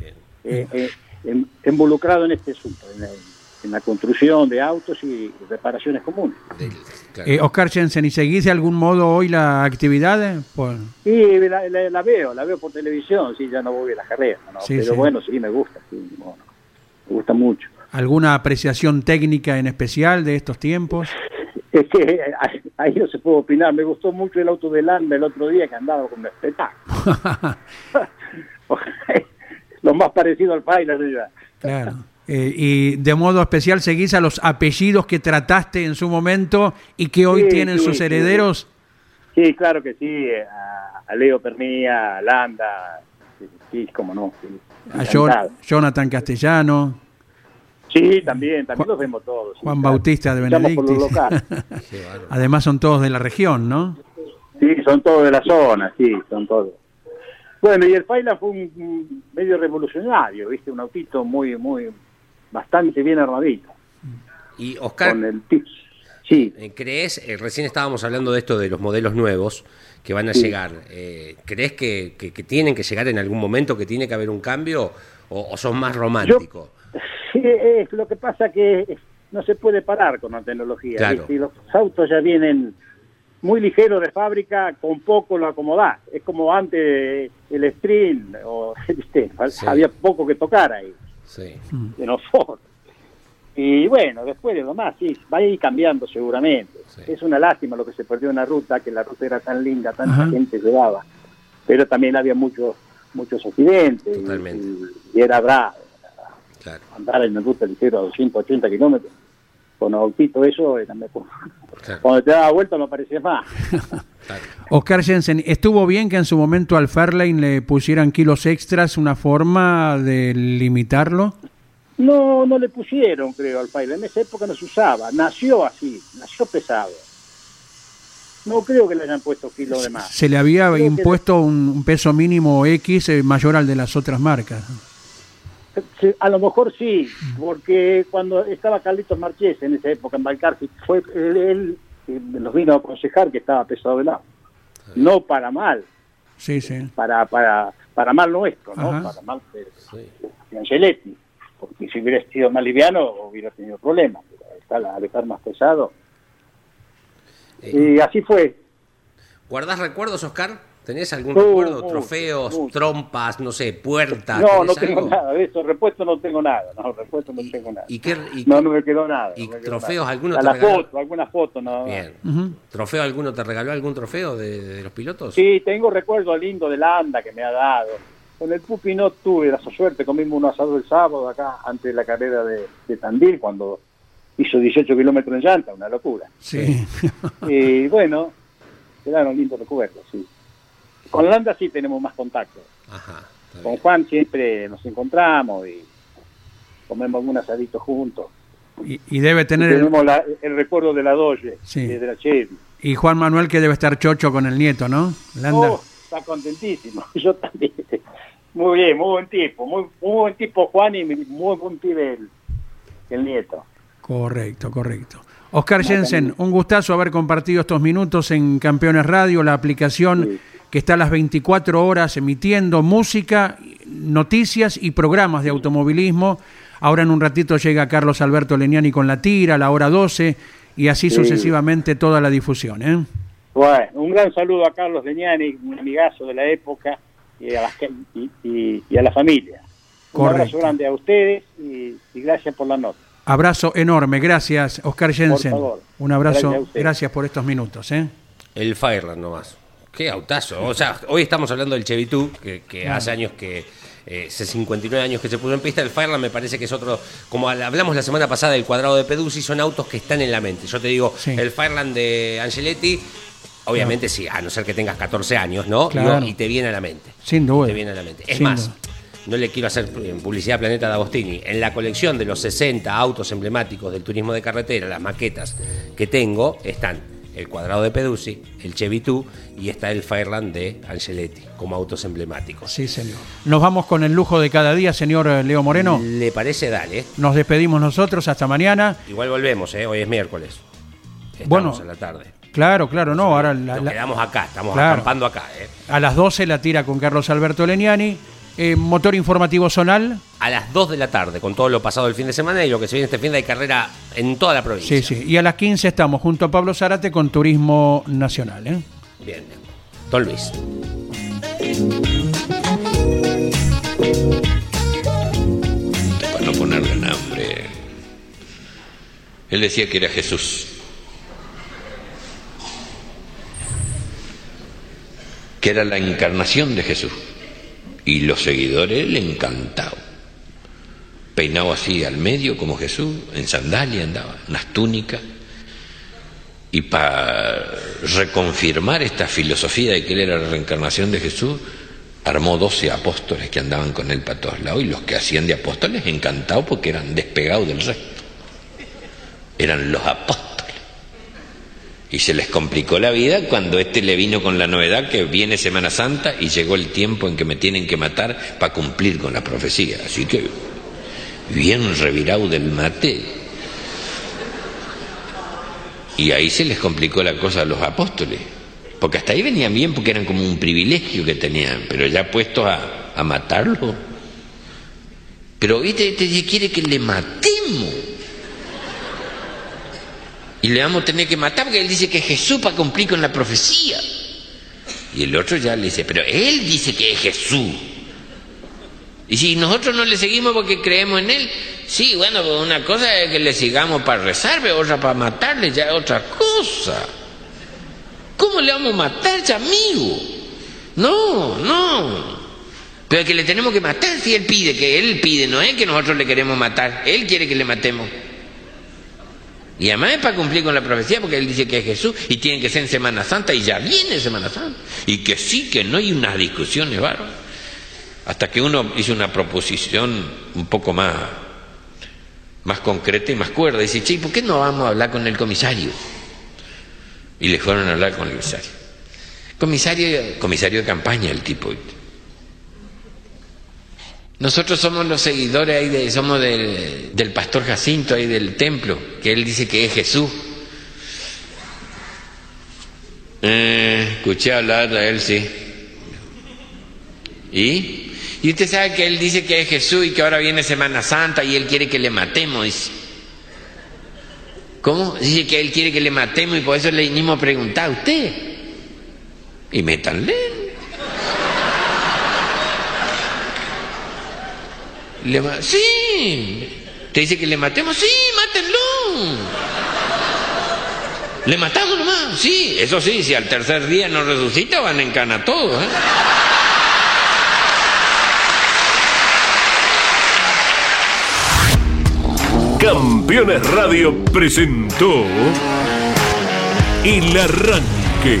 Speaker 2: Bien.
Speaker 6: eh, eh, en- involucrado en este asunto, en la, en la construcción de autos y reparaciones comunes.
Speaker 2: Del- claro.
Speaker 1: Eh, Oscar Jensen, ¿y seguís de algún modo hoy la actividad? eh? Por-
Speaker 6: Y la, la- la veo, la veo por televisión, sí, ya no voy a la carrera, ¿no?
Speaker 1: Sí,
Speaker 6: pero
Speaker 1: sí.
Speaker 6: bueno, sí, me gusta, sí, bueno, me gusta mucho.
Speaker 1: ¿Alguna apreciación técnica en especial de estos tiempos?
Speaker 6: Es que ahí- ahí no se puede opinar, me gustó mucho el auto de Landa el otro día que andaba con un espectáculo. Lo más parecido al Pilot ya.
Speaker 1: Claro. Eh, y de modo especial seguís a los apellidos que trataste en su momento y que hoy
Speaker 6: Sí,
Speaker 1: tienen
Speaker 6: sí,
Speaker 1: sus herederos.
Speaker 6: Sí, claro que sí, eh, a, a Leo Pernía, a Landa, sí, cómo no.
Speaker 1: A Jo-
Speaker 6: encantado.
Speaker 1: Jonathan Castellano,
Speaker 6: Sí, también, también
Speaker 1: Juan-
Speaker 6: los vemos todos.
Speaker 1: Juan
Speaker 6: claro.
Speaker 1: Bautista de Benedictis. Además son todos de la región, ¿no?
Speaker 6: Sí, son todos de la zona, sí, son todos. Bueno, y el Paila fue un medio revolucionario, ¿viste? Un autito muy, muy, bastante bien armadito.
Speaker 2: Y Oscar,
Speaker 6: Con el Sí,
Speaker 2: Eh, ¿Crees, eh, recién estábamos hablando de esto de los modelos nuevos que van a
Speaker 6: Sí.
Speaker 2: llegar, eh, ¿crees que, que- que tienen que llegar en algún momento, que tiene que haber un cambio o, o sos más romántico?
Speaker 6: Sí, es lo que pasa que no se puede parar con la tecnología.
Speaker 2: Claro.
Speaker 6: Y los autos ya vienen muy ligeros de fábrica, con poco lo acomodás. Es como antes el string, o, ¿viste?
Speaker 2: Sí.
Speaker 6: había poco que tocar ahí,
Speaker 2: Sí,
Speaker 6: de los Ford. Y bueno, después de lo más, sí, va a ir cambiando seguramente.
Speaker 2: Sí.
Speaker 6: Es una lástima lo que se perdió en la ruta, que la ruta era tan linda, tanta
Speaker 1: Ajá.
Speaker 6: gente llevaba. Pero también había muchos muchos accidentes. y-
Speaker 2: Totalmente.
Speaker 6: Y, era bravo
Speaker 2: claro.
Speaker 6: andar en el ruta ligero a 280 kilómetros con autito eso era mejor.
Speaker 2: Claro.
Speaker 6: cuando te daba vuelta no parecía más.
Speaker 1: Oscar Jensen, ¿estuvo bien que en su momento al Fairlane le pusieran kilos extras, una forma de limitarlo?
Speaker 6: No, no le pusieron, creo, al Fireliner. En esa época no se usaba. Nació así, nació pesado. No creo que le hayan puesto kilo de más.
Speaker 1: Se le había
Speaker 6: Creo que-
Speaker 1: impuesto un, un peso mínimo X eh, mayor al de las otras marcas.
Speaker 6: Sí, A lo mejor sí, porque cuando estaba Carlitos Marchés en esa época en Balcarce, fue él, él, eh, nos vino a aconsejar que estaba pesado de lado. No para mal,
Speaker 1: Sí, sí.
Speaker 6: para para para mal nuestro, ¿no?
Speaker 1: Ajá.
Speaker 6: Para mal de, de Angeletti. Porque si hubiera sido más liviano hubiera tenido problemas. Pero está la- al estar más pesado.
Speaker 2: Eh,
Speaker 6: Y así fue.
Speaker 2: ¿Guardás recuerdos, Oscar? ¿Tenés algún
Speaker 6: No,
Speaker 2: recuerdo?
Speaker 6: no,
Speaker 2: Trofeos,
Speaker 6: no.
Speaker 2: trompas, no sé, puertas.
Speaker 6: No,
Speaker 2: ¿tenés
Speaker 6: no tengo
Speaker 2: algo?
Speaker 6: nada de eso. Repuesto no tengo nada. No, repuesto no tengo nada.
Speaker 2: ¿Y qué, y-
Speaker 6: No, no me quedó nada.
Speaker 2: y
Speaker 6: quedó
Speaker 2: trofeos,
Speaker 6: nada.
Speaker 2: alguno
Speaker 6: A
Speaker 2: te
Speaker 6: la
Speaker 2: regaló?
Speaker 6: foto, alguna foto, no.
Speaker 2: Bien. ¿Trofeo alguno te regaló algún trofeo de, de los pilotos?
Speaker 6: Sí, tengo recuerdo lindo de la anda que me ha dado. Con el Pupi no tuve la suerte, comimos un asado el sábado acá, antes de la carrera de, de Tandil, cuando hizo 18 kilómetros en llanta, una locura.
Speaker 1: Sí.
Speaker 6: Y bueno, quedaron lindos recuerdos, sí. Con Landa sí tenemos más contacto.
Speaker 2: Ajá.
Speaker 6: Con. Juan siempre nos encontramos y comemos algún asadito juntos.
Speaker 1: y, y debe tener el,
Speaker 6: tenemos la- el recuerdo de la Doge,
Speaker 1: Sí.
Speaker 6: de la Chevy.
Speaker 1: y Juan Manuel que debe estar chocho con el nieto, ¿no? Landa.
Speaker 6: Oh, está contentísimo. Yo también. Muy bien, muy buen tipo. Muy, muy buen tipo Juan y muy buen pibe el, el nieto.
Speaker 1: Correcto, correcto. Oscar Jensen, un gustazo haber compartido estos minutos en Campeones Radio, la aplicación
Speaker 6: Sí.
Speaker 1: Que está a las 24 horas emitiendo música, noticias y programas de automovilismo. Ahora en un ratito llega Carlos Alberto Leniani con la tira, a la hora 12, y así
Speaker 6: Sí.
Speaker 1: sucesivamente toda la difusión. ¿eh?
Speaker 6: Bueno, un gran saludo a Carlos Leñani, un amigazo de la época, y a, las y, y- y a la familia. Un
Speaker 1: Correcto.
Speaker 6: abrazo grande a ustedes y, y gracias por la nota.
Speaker 1: Abrazo enorme, gracias Oscar Jensen.
Speaker 6: favor.
Speaker 1: Un abrazo,
Speaker 6: Gracias
Speaker 1: por estos minutos. ¿eh?
Speaker 2: El Fireland nomás. Qué autazo. O sea, hoy estamos hablando del Chevy 2, que, que hace años que. eh, hace 59 años que se puso en pista. El Fireland me parece que es otro. Como hablamos la semana pasada del cuadrado de Peduzzi, son autos que están en la mente. Yo te digo,
Speaker 1: Sí.
Speaker 2: el Fireland de Angeletti. Obviamente sí, a no ser que tengas 14 años, ¿no?
Speaker 1: Claro.
Speaker 2: Y te viene a la mente.
Speaker 1: Sin duda.
Speaker 2: Te viene a la mente. Es
Speaker 1: Sin
Speaker 2: más,
Speaker 1: duda.
Speaker 2: no le quiero hacer publicidad a Planeta D'Agostini. En la colección de los 60 autos emblemáticos del turismo de carretera, las maquetas que tengo, están el cuadrado de Peduzzi, el Chevy 2 y está el Fireland de Angeletti como autos emblemáticos.
Speaker 1: Sí, señor. Nos vamos con el lujo de cada día, señor eh, Leo Moreno.
Speaker 2: ¿Le parece? Dale.
Speaker 1: Nos despedimos nosotros hasta mañana.
Speaker 2: Igual volvemos, ¿eh? hoy es miércoles. Estamos
Speaker 1: Bueno.
Speaker 2: a la tarde.
Speaker 1: Claro, claro, no. Ahora la-
Speaker 2: Nos quedamos acá, estamos
Speaker 1: Claro.
Speaker 2: acampando acá. ¿eh?
Speaker 1: a las 12 la tira con Carlos Alberto Leniani. Eh, motor informativo zonal.
Speaker 2: A las 2 de la tarde, con todo lo pasado el fin de semana y lo que se viene este fin de carrera en toda la provincia.
Speaker 1: Sí, sí. Y a las 15 estamos junto a Pablo Zárate con Turismo Nacional. ¿eh?
Speaker 2: Bien. Don Luis.
Speaker 7: para no ponerle nombre. Él decía que era Jesús. Que era la encarnación de Jesús. Y los seguidores le encantaban. Peinado así al medio como Jesús, en sandalia andaba, unas túnicas. Y para reconfirmar esta filosofía de que él era la reencarnación de Jesús, armó 12 apóstoles que andaban con él para todos lados y los que hacían de apóstoles encantados porque eran despegados del resto. Eran los apóstoles. Y se les complicó la vida cuando este le vino con la novedad que viene Semana Santa y llegó el tiempo en que me tienen que matar para cumplir con la profecía. Así que bien revirado del mate. Y ahí se les complicó la cosa a los apóstoles. Porque hasta ahí venían bien porque eran como un privilegio que tenían, pero ya puestos a, a matarlo. Pero este, este quiere que le matemos. Y le vamos a tener que matar porque él dice que es Jesús para cumplir con la profecía. Y el otro ya le dice, pero él dice que es Jesús. Y si nosotros no le seguimos porque creemos en él, sí, bueno, pues una cosa es que le sigamos para rezar, pero otra para matarle, ya es otra cosa. ¿Cómo le vamos a matar a ese amigo? No, no. Pero es que le tenemos que matar si él pide, que él pide, no es que nosotros le queremos matar, él quiere que le matemos. Y además es para cumplir con la profecía, porque él dice que es Jesús y tiene que ser en Semana Santa y ya viene Semana Santa. Y que sí, que no hay unas discusiones bárbaras. Hasta que uno hizo una proposición un poco más más concreta y más cuerda. Dice, che, ¿por qué no vamos a hablar con el comisario? Y le fueron a hablar con el comisario. Comisario, comisario de campaña el tipo. Nosotros somos los seguidores ahí de, somos del, del pastor Jacinto ahí del templo, que él dice que es Jesús. Eh, escuché hablar de él, sí. ¿Y? Y usted sabe que él dice que es Jesús y que ahora viene Semana Santa y él quiere que le matemos. ¿Cómo? Dice que él quiere que le matemos y por eso le vinimos a preguntar a usted. Y métanle. Sí. ¿Te dice que le matemos? Sí, mátenlo. ¿Le matamos nomás? Sí, eso sí, si al tercer día no resucita van en cana todos. ¿eh?
Speaker 8: Campeones Radio presentó El Arranque.